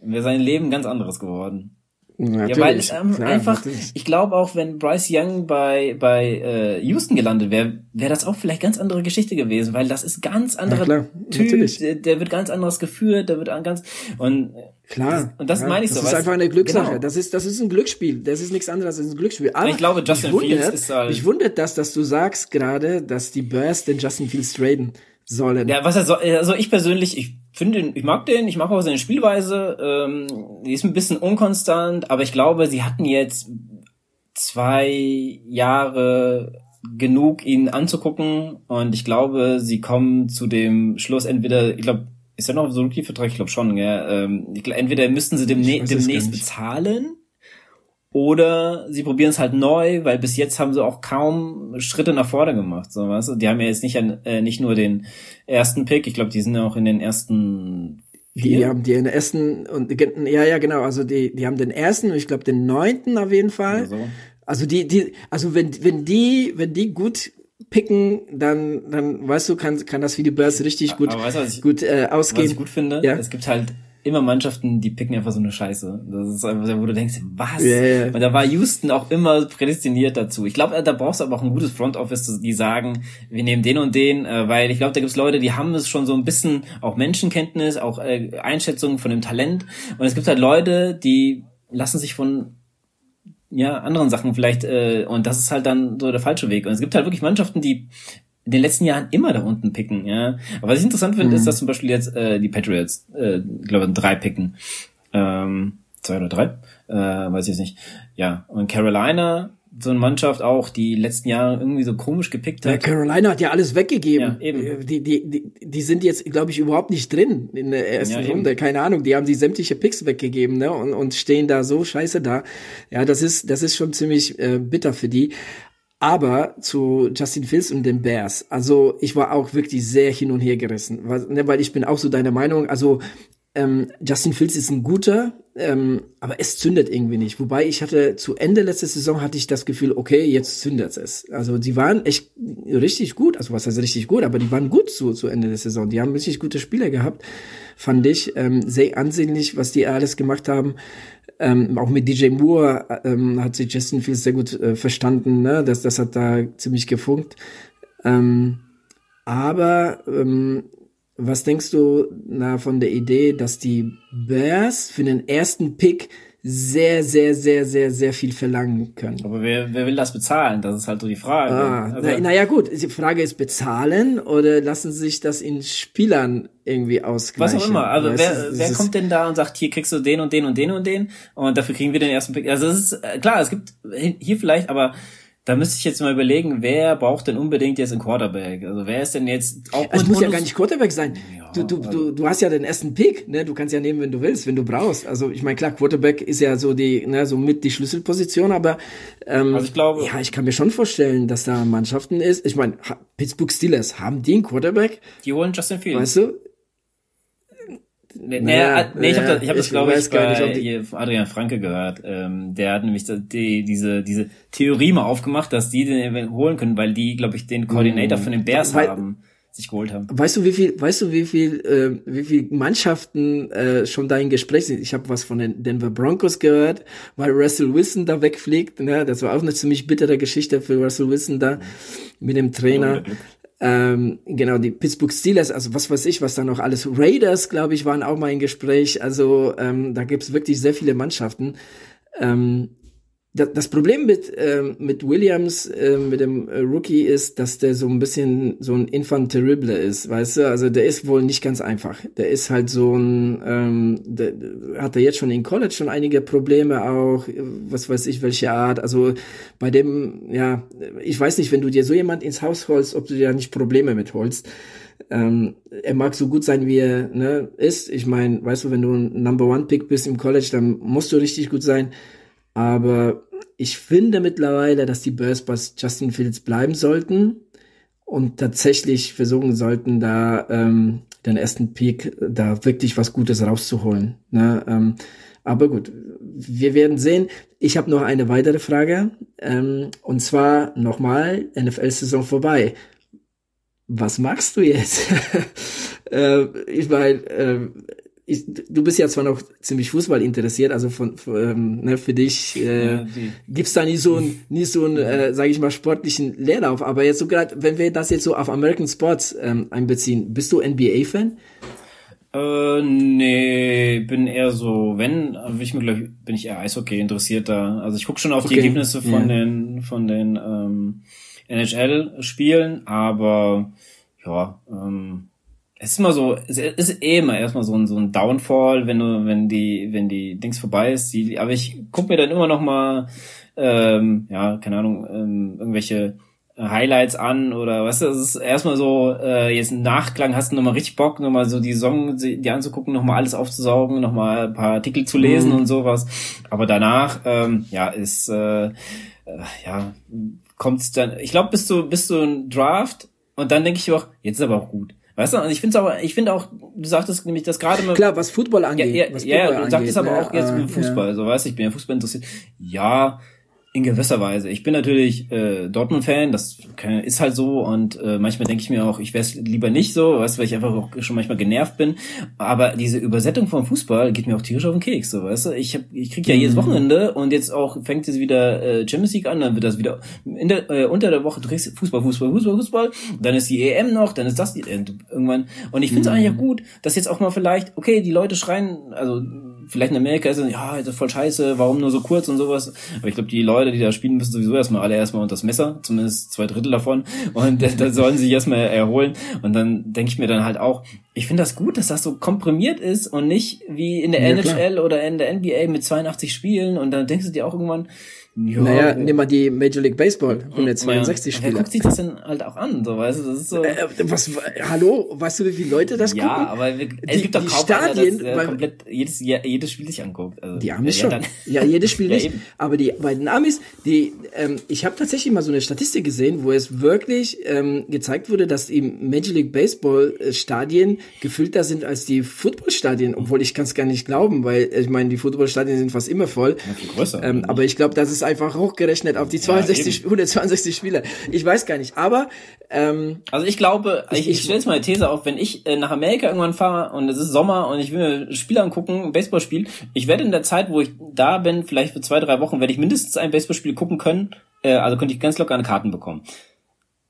wäre sein Leben ganz anderes geworden. Natürlich, ja, weil ähm, klar, einfach, natürlich. ich glaube auch, wenn Bryce Young bei bei äh, Houston gelandet wäre, wäre das auch vielleicht ganz andere Geschichte gewesen, weil das ist ganz anderer ja, Typ, natürlich. Der, wird ganz anderes geführt, der wird ganz und klar und das ja, meine ich das so. Das ist einfach eine Glückssache. Genau. Das ist das ist ein Glücksspiel. Das ist nichts anderes als ein Glücksspiel. Aber ich glaube, Justin mich Fields wundert, ist halt mich wundert das, dass du sagst gerade, dass die Bears den Justin Fields traden sollen. Ja, was er soll, also ich persönlich, ich finde den, ich mag den, ich mag auch seine Spielweise, ähm, die ist ein bisschen unkonstant, aber ich glaube, sie hatten jetzt zwei Jahre genug, ihn anzugucken und ich glaube, sie kommen zu dem Schluss, entweder, ich glaube, ist ja noch so ein Rookie-Vertrag? Ich glaube schon, gell? Ähm, entweder müssten sie dem demnächst bezahlen oder sie probieren es halt neu, weil bis jetzt haben sie auch kaum Schritte nach vorne gemacht. So, weißt du? Die haben ja jetzt nicht, äh, nicht nur den ersten Pick, ich glaube, die sind ja auch in den ersten. Die haben die in ersten und ja, ja, genau, also die, die haben den ersten und ich glaube den neunten auf jeden Fall. So. Also die, die, also wenn, wenn die, wenn die gut picken, dann, dann weißt du, kann, kann das für die Börse richtig gut, weißt du, ich, gut äh, ausgehen. Was ich gut finde, ja? es gibt halt immer Mannschaften, die picken einfach so eine Scheiße. Das ist einfach, wo du denkst, was? Yeah. Und da war Houston auch immer prädestiniert dazu. Ich glaube, da brauchst du aber auch ein gutes Front Office, die sagen, wir nehmen den und den, äh, weil ich glaube, da gibt's Leute, die haben es schon so ein bisschen auch Menschenkenntnis, auch äh, Einschätzung von dem Talent. Und es gibt halt Leute, die lassen sich von ja anderen Sachen vielleicht äh, und das ist halt dann so der falsche Weg. Und es gibt halt wirklich Mannschaften, die in den letzten Jahren immer da unten picken, ja. Aber was ich interessant finde, mhm. ist, dass zum Beispiel jetzt äh, die Patriots, äh, glaube drei picken. Ähm, zwei oder drei, äh, weiß ich jetzt nicht. Ja, und Carolina so eine Mannschaft auch, die letzten Jahre irgendwie so komisch gepickt hat. Ja, Carolina hat ja alles weggegeben. Ja, eben. Äh, die, die, die, die sind jetzt, glaube ich, überhaupt nicht drin in der ersten ja, Runde. Keine Ahnung. Die haben die sämtliche Picks weggegeben, ne? Und, und stehen da so scheiße da. Ja, das ist, das ist schon ziemlich äh, bitter für die. Aber zu Justin Fields und den Bears, also ich war auch wirklich sehr hin und her gerissen, weil, ne, weil ich bin auch so deiner Meinung, also ähm, Justin Fields ist ein guter, ähm, aber es zündet irgendwie nicht. Wobei ich hatte zu Ende letzter Saison hatte ich das Gefühl, okay, jetzt zündet es. Also die waren echt richtig gut, also was heißt richtig gut, aber die waren gut zu, zu Ende der Saison. Die haben richtig gute Spieler gehabt, fand ich. Ähm, sehr ansehnlich, was die alles gemacht haben. Ähm, auch mit DJ Moore ähm, hat sich Justin Fields sehr gut äh, verstanden. Ne? Das, das hat da ziemlich gefunkt. Ähm, aber ähm, was denkst du na, von der Idee, dass die Bears für den ersten Pick sehr, sehr, sehr, sehr, sehr viel verlangen können. Aber wer, wer will das bezahlen? Das ist halt so die Frage. Ah, also, naja na gut, die Frage ist bezahlen oder lassen sich das in Spielern irgendwie ausgleichen? Was auch immer. Also weißt, wer, wer kommt denn da und sagt, hier kriegst du den und den und den und den und dafür kriegen wir den ersten Pick. Also es ist äh, klar, es gibt hier vielleicht, aber da müsste ich jetzt mal überlegen, wer braucht denn unbedingt jetzt einen Quarterback? Also wer ist denn jetzt auch Es muss ja gar nicht Quarterback sein. Ja, du, du, du, du hast ja den ersten Pick, ne? Du kannst ja nehmen, wenn du willst, wenn du brauchst. Also ich meine, klar, Quarterback ist ja so die, ne, so mit die Schlüsselposition, aber ähm, also ich glaube, ja, ich kann mir schon vorstellen, dass da Mannschaften ist. Ich meine, Pittsburgh Steelers, haben die einen Quarterback? Die holen Justin Fields. Weißt du? Nee, naja, nee, ich habe das, ich hab das glaube ich, bei nicht, Adrian Franke gehört. Ähm, der hat nämlich die, diese, diese Theorie mal aufgemacht, dass die den holen können, weil die, glaube ich, den Koordinator mm. von den Bears weil, haben sich geholt haben. Weißt du, wie viel, weißt du, wie viel, äh, wie viel Mannschaften äh, schon da in Gespräch sind? Ich habe was von den Denver Broncos gehört, weil Russell Wilson da wegfliegt. Ne? Das war auch eine ziemlich bittere Geschichte für Russell Wilson da mit dem Trainer. Ähm, genau, die Pittsburgh Steelers, also was weiß ich, was da noch alles. Raiders, glaube ich, waren auch mal im Gespräch. Also ähm, da gibt's wirklich sehr viele Mannschaften. Ähm, das Problem mit, äh, mit Williams, äh, mit dem äh, Rookie, ist, dass der so ein bisschen so ein Infant terrible ist, weißt du? Also der ist wohl nicht ganz einfach. Der ist halt so ein, ähm, der, hat er jetzt schon in College schon einige Probleme auch, was weiß ich, welche Art. Also bei dem, ja, ich weiß nicht, wenn du dir so jemand ins Haus holst, ob du dir da nicht Probleme mit holst. Ähm, er mag so gut sein, wie er ne, ist. Ich meine, weißt du, wenn du ein Number One Pick bist im College, dann musst du richtig gut sein. Aber ich finde mittlerweile, dass die Bears bei Justin Fields bleiben sollten und tatsächlich versuchen sollten, da ähm, den ersten Peak da wirklich was Gutes rauszuholen. Ne? Ähm, aber gut, wir werden sehen. Ich habe noch eine weitere Frage. Ähm, und zwar nochmal, NFL-Saison vorbei. Was machst du jetzt? äh, ich meine, äh, ich, du bist ja zwar noch ziemlich Fußball interessiert, also von, ähm, ne, für dich äh, ja, gibt's da nie so ein, nie so ein, äh, sage ich mal, sportlichen Leerlauf. Aber jetzt so gerade, wenn wir das jetzt so auf American Sports ähm, einbeziehen, bist du NBA-Fan? Äh, nee, bin eher so, wenn, ich mir glaub, bin ich eher Eishockey interessiert da. Also ich gucke schon auf okay. die Ergebnisse von ja. den von den ähm, NHL-Spielen, aber ja, ähm, es ist immer so, es ist eh immer erstmal so ein, so ein Downfall, wenn du, wenn die, wenn die Dings vorbei ist. Die, aber ich guck mir dann immer noch mal, ähm, ja, keine Ahnung, ähm, irgendwelche Highlights an oder weißt du, es ist erstmal so, äh, jetzt ein Nachklang, hast du nochmal richtig Bock, nochmal so die Song, die anzugucken, nochmal alles aufzusaugen, nochmal ein paar Artikel zu lesen mhm. und sowas. Aber danach, ähm, ja, ist, äh, äh ja, kommt's dann, ich glaube, bist du, bist du ein Draft und dann denke ich auch, jetzt ist aber auch gut. Weißt du, und ich finde aber, ich finde auch, du sagtest nämlich das gerade mal. Klar, was Football angeht. Ja, ja, ja, du sagtest aber auch jetzt mit Fußball, ja. so weißt du, ich bin ja Fußball interessiert. Ja, in gewisser Weise. Ich bin natürlich äh, Dortmund-Fan, das ist halt so und äh, manchmal denke ich mir auch, ich wäre es lieber nicht so, weißt weil ich einfach auch schon manchmal genervt bin. Aber diese Übersetzung vom Fußball geht mir auch tierisch auf den Keks, so weißt du. Ich hab, ich krieg ja mhm. jedes Wochenende und jetzt auch fängt es wieder äh, Champions League an, dann wird das wieder in der, äh, unter der Woche, du kriegst Fußball, Fußball, Fußball, Fußball, dann ist die EM noch, dann ist das die, äh, irgendwann. Und ich finde es mhm. eigentlich auch gut, dass jetzt auch mal vielleicht, okay, die Leute schreien, also vielleicht in Amerika ist es, ja, das ist voll scheiße, warum nur so kurz und sowas. Aber ich glaube, die Leute, die da spielen, müssen sowieso erstmal alle erstmal unter das Messer, zumindest zwei Drittel davon. Und da sollen sie sich erstmal erholen. Und dann denke ich mir dann halt auch, ich finde das gut, dass das so komprimiert ist und nicht wie in der ja, NHL klar. oder in der NBA mit 82 Spielen. Und dann denkst du dir auch irgendwann, ja, naja, okay. nimm mal die Major League Baseball, 162 ja. Spiele. Wer guckt sich das denn halt auch an, so, weißt du, das ist so. Äh, was, hallo, weißt du, wie viele Leute das ja, gucken? Ja, aber es die, gibt doch die kaum Stadien, einer, das, komplett jedes, jedes Spiel sich anguckt. Also, die Amis ja, schon. ja, jedes Spiel nicht. Eben. Aber die, bei den Amis, die, ähm, ich habe tatsächlich mal so eine Statistik gesehen, wo es wirklich ähm, gezeigt wurde, dass die Major League Baseball äh, Stadien gefüllter sind als die Footballstadien, obwohl ich kann es gar nicht glauben, weil ich meine, die Footballstadien sind fast immer voll. Ja, viel größer. Ähm, aber ich glaube, das ist einfach hochgerechnet auf die 62, ja, 162 Spiele. Ich weiß gar nicht, aber ähm, also ich glaube, ich, ich, ich stelle jetzt mal eine These auf, wenn ich äh, nach Amerika irgendwann fahre und es ist Sommer und ich will mir Spiele angucken, ein Baseballspiel, ich werde in der Zeit, wo ich da bin, vielleicht für zwei, drei Wochen, werde ich mindestens ein Baseballspiel gucken können. Äh, also könnte ich ganz locker eine Karten bekommen.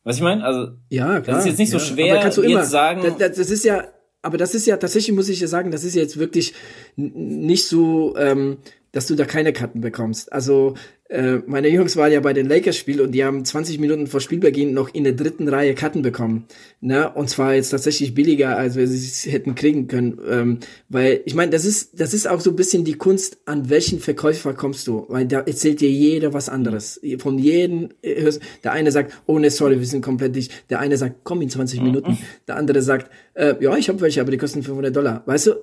Was ich meine? Also ja, klar, das ist jetzt nicht ja. so schwer, kannst du immer, jetzt sagen. Das, das ist ja aber das ist ja tatsächlich, muss ich ja sagen, das ist jetzt wirklich nicht so, ähm, dass du da keine Karten bekommst. Also äh, meine Jungs waren ja bei den Lakers-Spiel und die haben 20 Minuten vor Spielbeginn noch in der dritten Reihe Karten bekommen. Ne? Und zwar jetzt tatsächlich billiger, als wir sie hätten kriegen können. Ähm, weil, ich meine, das ist, das ist auch so ein bisschen die Kunst, an welchen Verkäufer kommst du. Weil da erzählt dir jeder was anderes. Von jedem, äh, der eine sagt, oh ne, sorry, wir sind komplett dicht. Der eine sagt, komm in 20 mhm. Minuten. Der andere sagt, äh, ja, ich habe welche, aber die kosten 500 Dollar. Weißt du,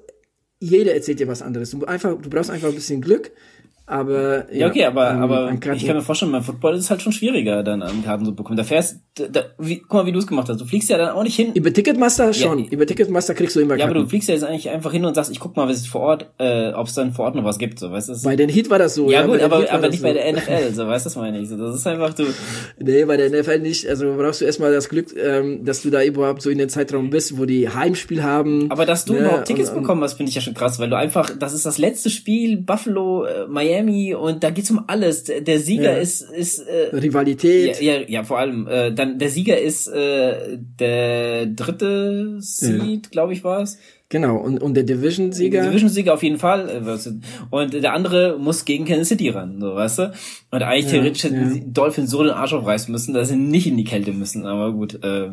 jeder erzählt dir was anderes. Du, einfach, du brauchst einfach ein bisschen Glück aber ja, ja okay, aber ähm, aber ich kann mir vorstellen, beim Football ist es halt schon schwieriger, dann an Karten zu bekommen. Da fährst, da, wie, guck mal, wie du es gemacht hast. Du fliegst ja dann auch nicht hin. Über Ticketmaster schon. Ja, Über Ticketmaster kriegst du immer Karten. Ja, aber du fliegst ja jetzt eigentlich einfach hin und sagst, ich guck mal, was es vor Ort, äh, ob es dann vor Ort noch was gibt, so, weißt du? Bei den Heat war das so. Ja, ja gut, aber aber nicht so. bei der NFL, so, weißt du, das meine ich. So, das ist einfach du. Nee, bei der NFL nicht. Also brauchst du erstmal das Glück, ähm, dass du da überhaupt so in den Zeitraum bist, wo die Heimspiel haben. Aber dass du ne, überhaupt Tickets und, bekommen hast, finde ich ja schon krass, weil du einfach, das ist das letzte Spiel Buffalo, äh, Miami und da geht's um alles. Der Sieger ja. ist ist äh, Rivalität. Ja, ja, ja, vor allem. Äh, dann der Sieger ist äh, der dritte Seed, ja. glaube ich, war es. Genau, und, und der Division-Sieger? Der Division-Sieger auf jeden Fall. Äh, und der andere muss gegen Kansas City ran, so, weißt du? Und eigentlich theoretisch hätten Dolphins so den Arsch aufreißen müssen, dass sie nicht in die Kälte müssen, aber gut. Äh.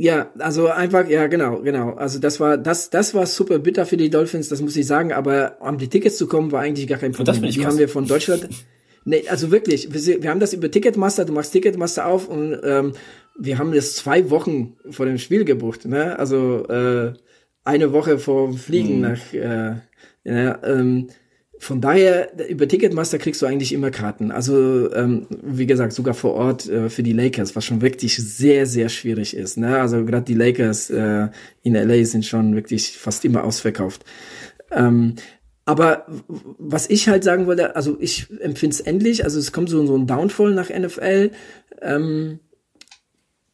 Ja, also einfach, ja, genau, genau. Also das war, das, das war super bitter für die Dolphins, das muss ich sagen, aber um die Tickets zu kommen, war eigentlich gar kein Problem. Das die krass. haben wir von Deutschland. Nee, also wirklich, wir, wir haben das über Ticketmaster, du machst Ticketmaster auf und ähm, wir haben das zwei Wochen vor dem Spiel gebucht, ne? Also äh, eine Woche vor dem Fliegen mhm. nach äh, ja, ähm, von daher, über Ticketmaster kriegst du eigentlich immer Karten. Also, ähm, wie gesagt, sogar vor Ort äh, für die Lakers, was schon wirklich sehr, sehr schwierig ist. Ne? Also gerade die Lakers äh, in LA sind schon wirklich fast immer ausverkauft. Ähm, aber was ich halt sagen wollte, also ich empfinde es endlich, also es kommt so, so ein Downfall nach NFL. Ähm,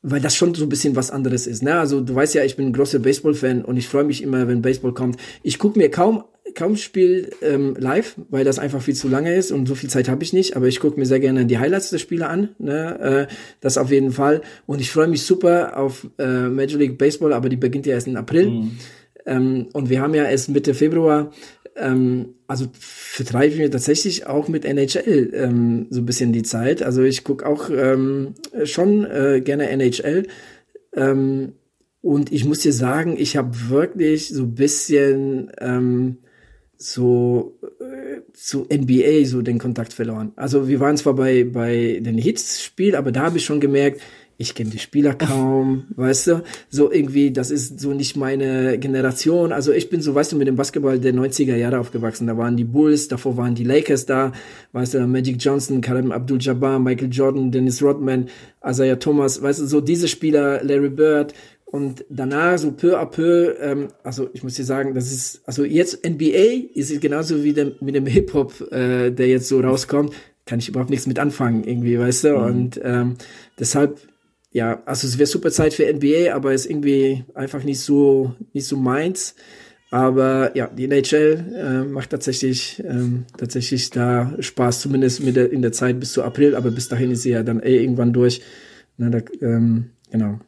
weil das schon so ein bisschen was anderes ist. Ne? Also du weißt ja, ich bin ein großer Baseball-Fan und ich freue mich immer, wenn Baseball kommt. Ich gucke mir kaum kaum Spiel ähm, live, weil das einfach viel zu lange ist und so viel Zeit habe ich nicht. Aber ich gucke mir sehr gerne die Highlights der Spiele an. Ne? Äh, das auf jeden Fall. Und ich freue mich super auf äh, Major League Baseball, aber die beginnt ja erst im April. Mhm. Ähm, und wir haben ja erst Mitte Februar ähm, also vertreibe ich mir tatsächlich auch mit NHL ähm, so ein bisschen die Zeit. Also ich gucke auch ähm, schon äh, gerne NHL. Ähm, und ich muss dir sagen, ich habe wirklich so ein bisschen ähm, so äh, zu NBA so den Kontakt verloren. Also wir waren zwar bei bei den Hits-Spiel, aber da habe ich schon gemerkt, ich kenne die Spieler kaum, weißt du? So irgendwie, das ist so nicht meine Generation. Also ich bin so, weißt du, mit dem Basketball der 90er Jahre aufgewachsen. Da waren die Bulls, davor waren die Lakers da, weißt du, Magic Johnson, Karim Abdul-Jabbar, Michael Jordan, Dennis Rodman, Isaiah Thomas, weißt du, so diese Spieler, Larry Bird. Und danach so peu à peu, ähm, also ich muss dir sagen, das ist, also jetzt NBA ist genauso wie dem, mit dem Hip-Hop, äh, der jetzt so rauskommt, kann ich überhaupt nichts mit anfangen irgendwie, weißt du? Mhm. Und ähm, deshalb ja, also es wäre super Zeit für NBA, aber ist irgendwie einfach nicht so, nicht so meins. Aber ja, die NHL äh, macht tatsächlich, ähm, tatsächlich da Spaß, zumindest mit der, in der Zeit bis zu April, aber bis dahin ist sie ja dann eh irgendwann durch. Na, da, ähm, genau.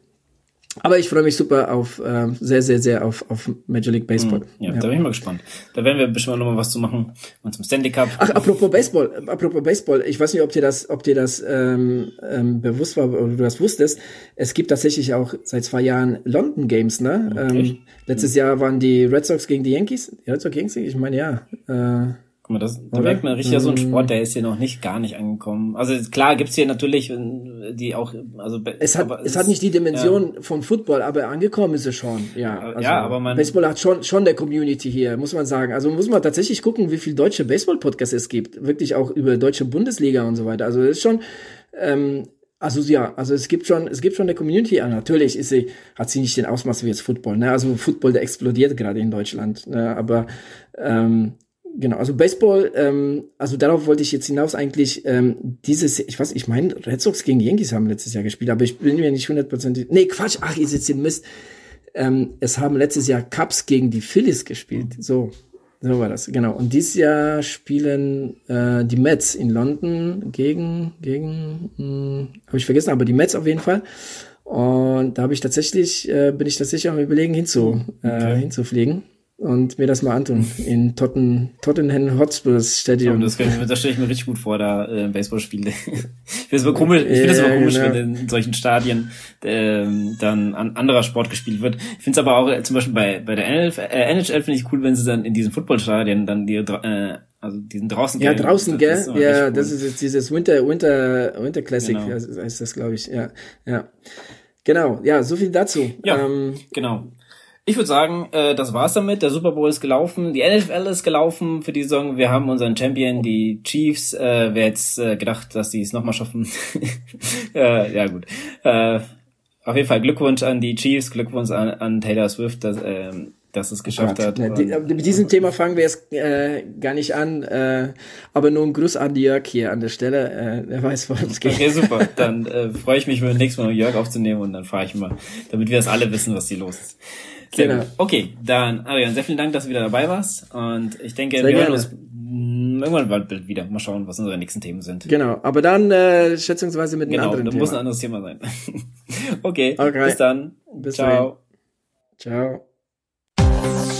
Aber ich freue mich super auf, äh, sehr, sehr, sehr auf, auf Major League Baseball. Mhm. Ja, ja, da bin ich mal gespannt. Da werden wir bestimmt noch mal was zu machen und zum Stanley Cup. Ach, apropos Baseball, apropos Baseball, ich weiß nicht, ob dir das, ob dir das ähm, ähm, bewusst war oder du das wusstest. Es gibt tatsächlich auch seit zwei Jahren London Games, ne? Okay. Ähm, letztes Jahr waren die Red Sox gegen die Yankees. Die Red Sox gegen die? Ich meine, ja. Äh, Guck mal, das, da merkt man richtig ja so ein. Sport, der ist hier noch nicht gar nicht angekommen. Also klar gibt's hier natürlich die auch, also es hat es, es hat nicht die Dimension ja. vom Football, aber angekommen ist es schon. Ja, also ja, aber man Baseball hat schon schon der Community hier, muss man sagen. Also muss man tatsächlich gucken, wie viel deutsche Baseball-Podcasts es gibt, wirklich auch über deutsche Bundesliga und so weiter. Also es ist schon ähm, also ja, also es gibt schon, es gibt schon eine Community. Ja, natürlich ist sie, hat sie nicht den Ausmaß wie jetzt Football. Ne? Also Football, der explodiert gerade in Deutschland. Ne? Aber ähm, genau, also Baseball, ähm, also darauf wollte ich jetzt hinaus eigentlich ähm, dieses, ich weiß, ich meine, Red Sox gegen Yankees haben letztes Jahr gespielt, aber ich bin mir nicht hundertprozentig. Nee, Quatsch, ach, ihr sitzt den Mist. Ähm, es haben letztes Jahr Cubs gegen die Phillies gespielt. So, so war das, genau. Und dieses Jahr spielen äh, die Mets in London gegen, gegen, hm, habe ich vergessen, aber die Mets auf jeden Fall. Und da habe ich tatsächlich, äh, bin ich tatsächlich am überlegen, hinzu, äh, okay. hinzufliegen und mir das mal antun in Totten, Tottenham Hotspurs Stadion. das, das stelle ich mir richtig gut vor, da äh, Baseballspiele. ich finde es immer komisch, ich finde es immer komisch, genau. wenn in solchen Stadien ähm, dann an anderer Sport gespielt wird. Ich finde es aber auch äh, zum Beispiel bei bei der NFL, äh, NHL finde ich cool, wenn sie dann in diesen Footballstadien dann die äh, also diesen draußen Ja, draußen, gell? Das ja, cool. das ist jetzt dieses Winter Winter Winter Classic genau. heißt das, glaube ich. Ja, ja. Genau, ja, so viel dazu. Ja, ähm, genau. Ich würde sagen, äh, das war's damit. Der Super Bowl ist gelaufen, die NFL ist gelaufen für die Saison. Wir haben unseren Champion, die Chiefs. Äh, wer jetzt äh, gedacht, dass die es nochmal schaffen? äh, ja gut. Äh, auf jeden Fall Glückwunsch an die Chiefs, Glückwunsch an, an Taylor Swift, dass, äh, dass es geschafft hat. Ja, die, mit diesem Thema fangen wir jetzt äh, gar nicht an, äh, aber nur ein Gruß an Jörg hier an der Stelle. Äh, er weiß, worum es geht. Okay, super. Dann äh, freue ich mich, beim nächsten Mal Jörg aufzunehmen und dann fahre ich mal, damit wir das alle wissen, was hier los ist. Sehr genau. gut. Okay, dann Adrian, sehr vielen Dank, dass du wieder dabei warst. Und ich denke, sehr wir hören uns irgendwann bald wieder. Mal schauen, was unsere nächsten Themen sind. Genau, aber dann äh, schätzungsweise mit einem genau, anderen Thema. Genau, muss ein anderes Thema sein. okay, okay, bis dann. Bis Ciao. Dahin. Ciao. Podcast.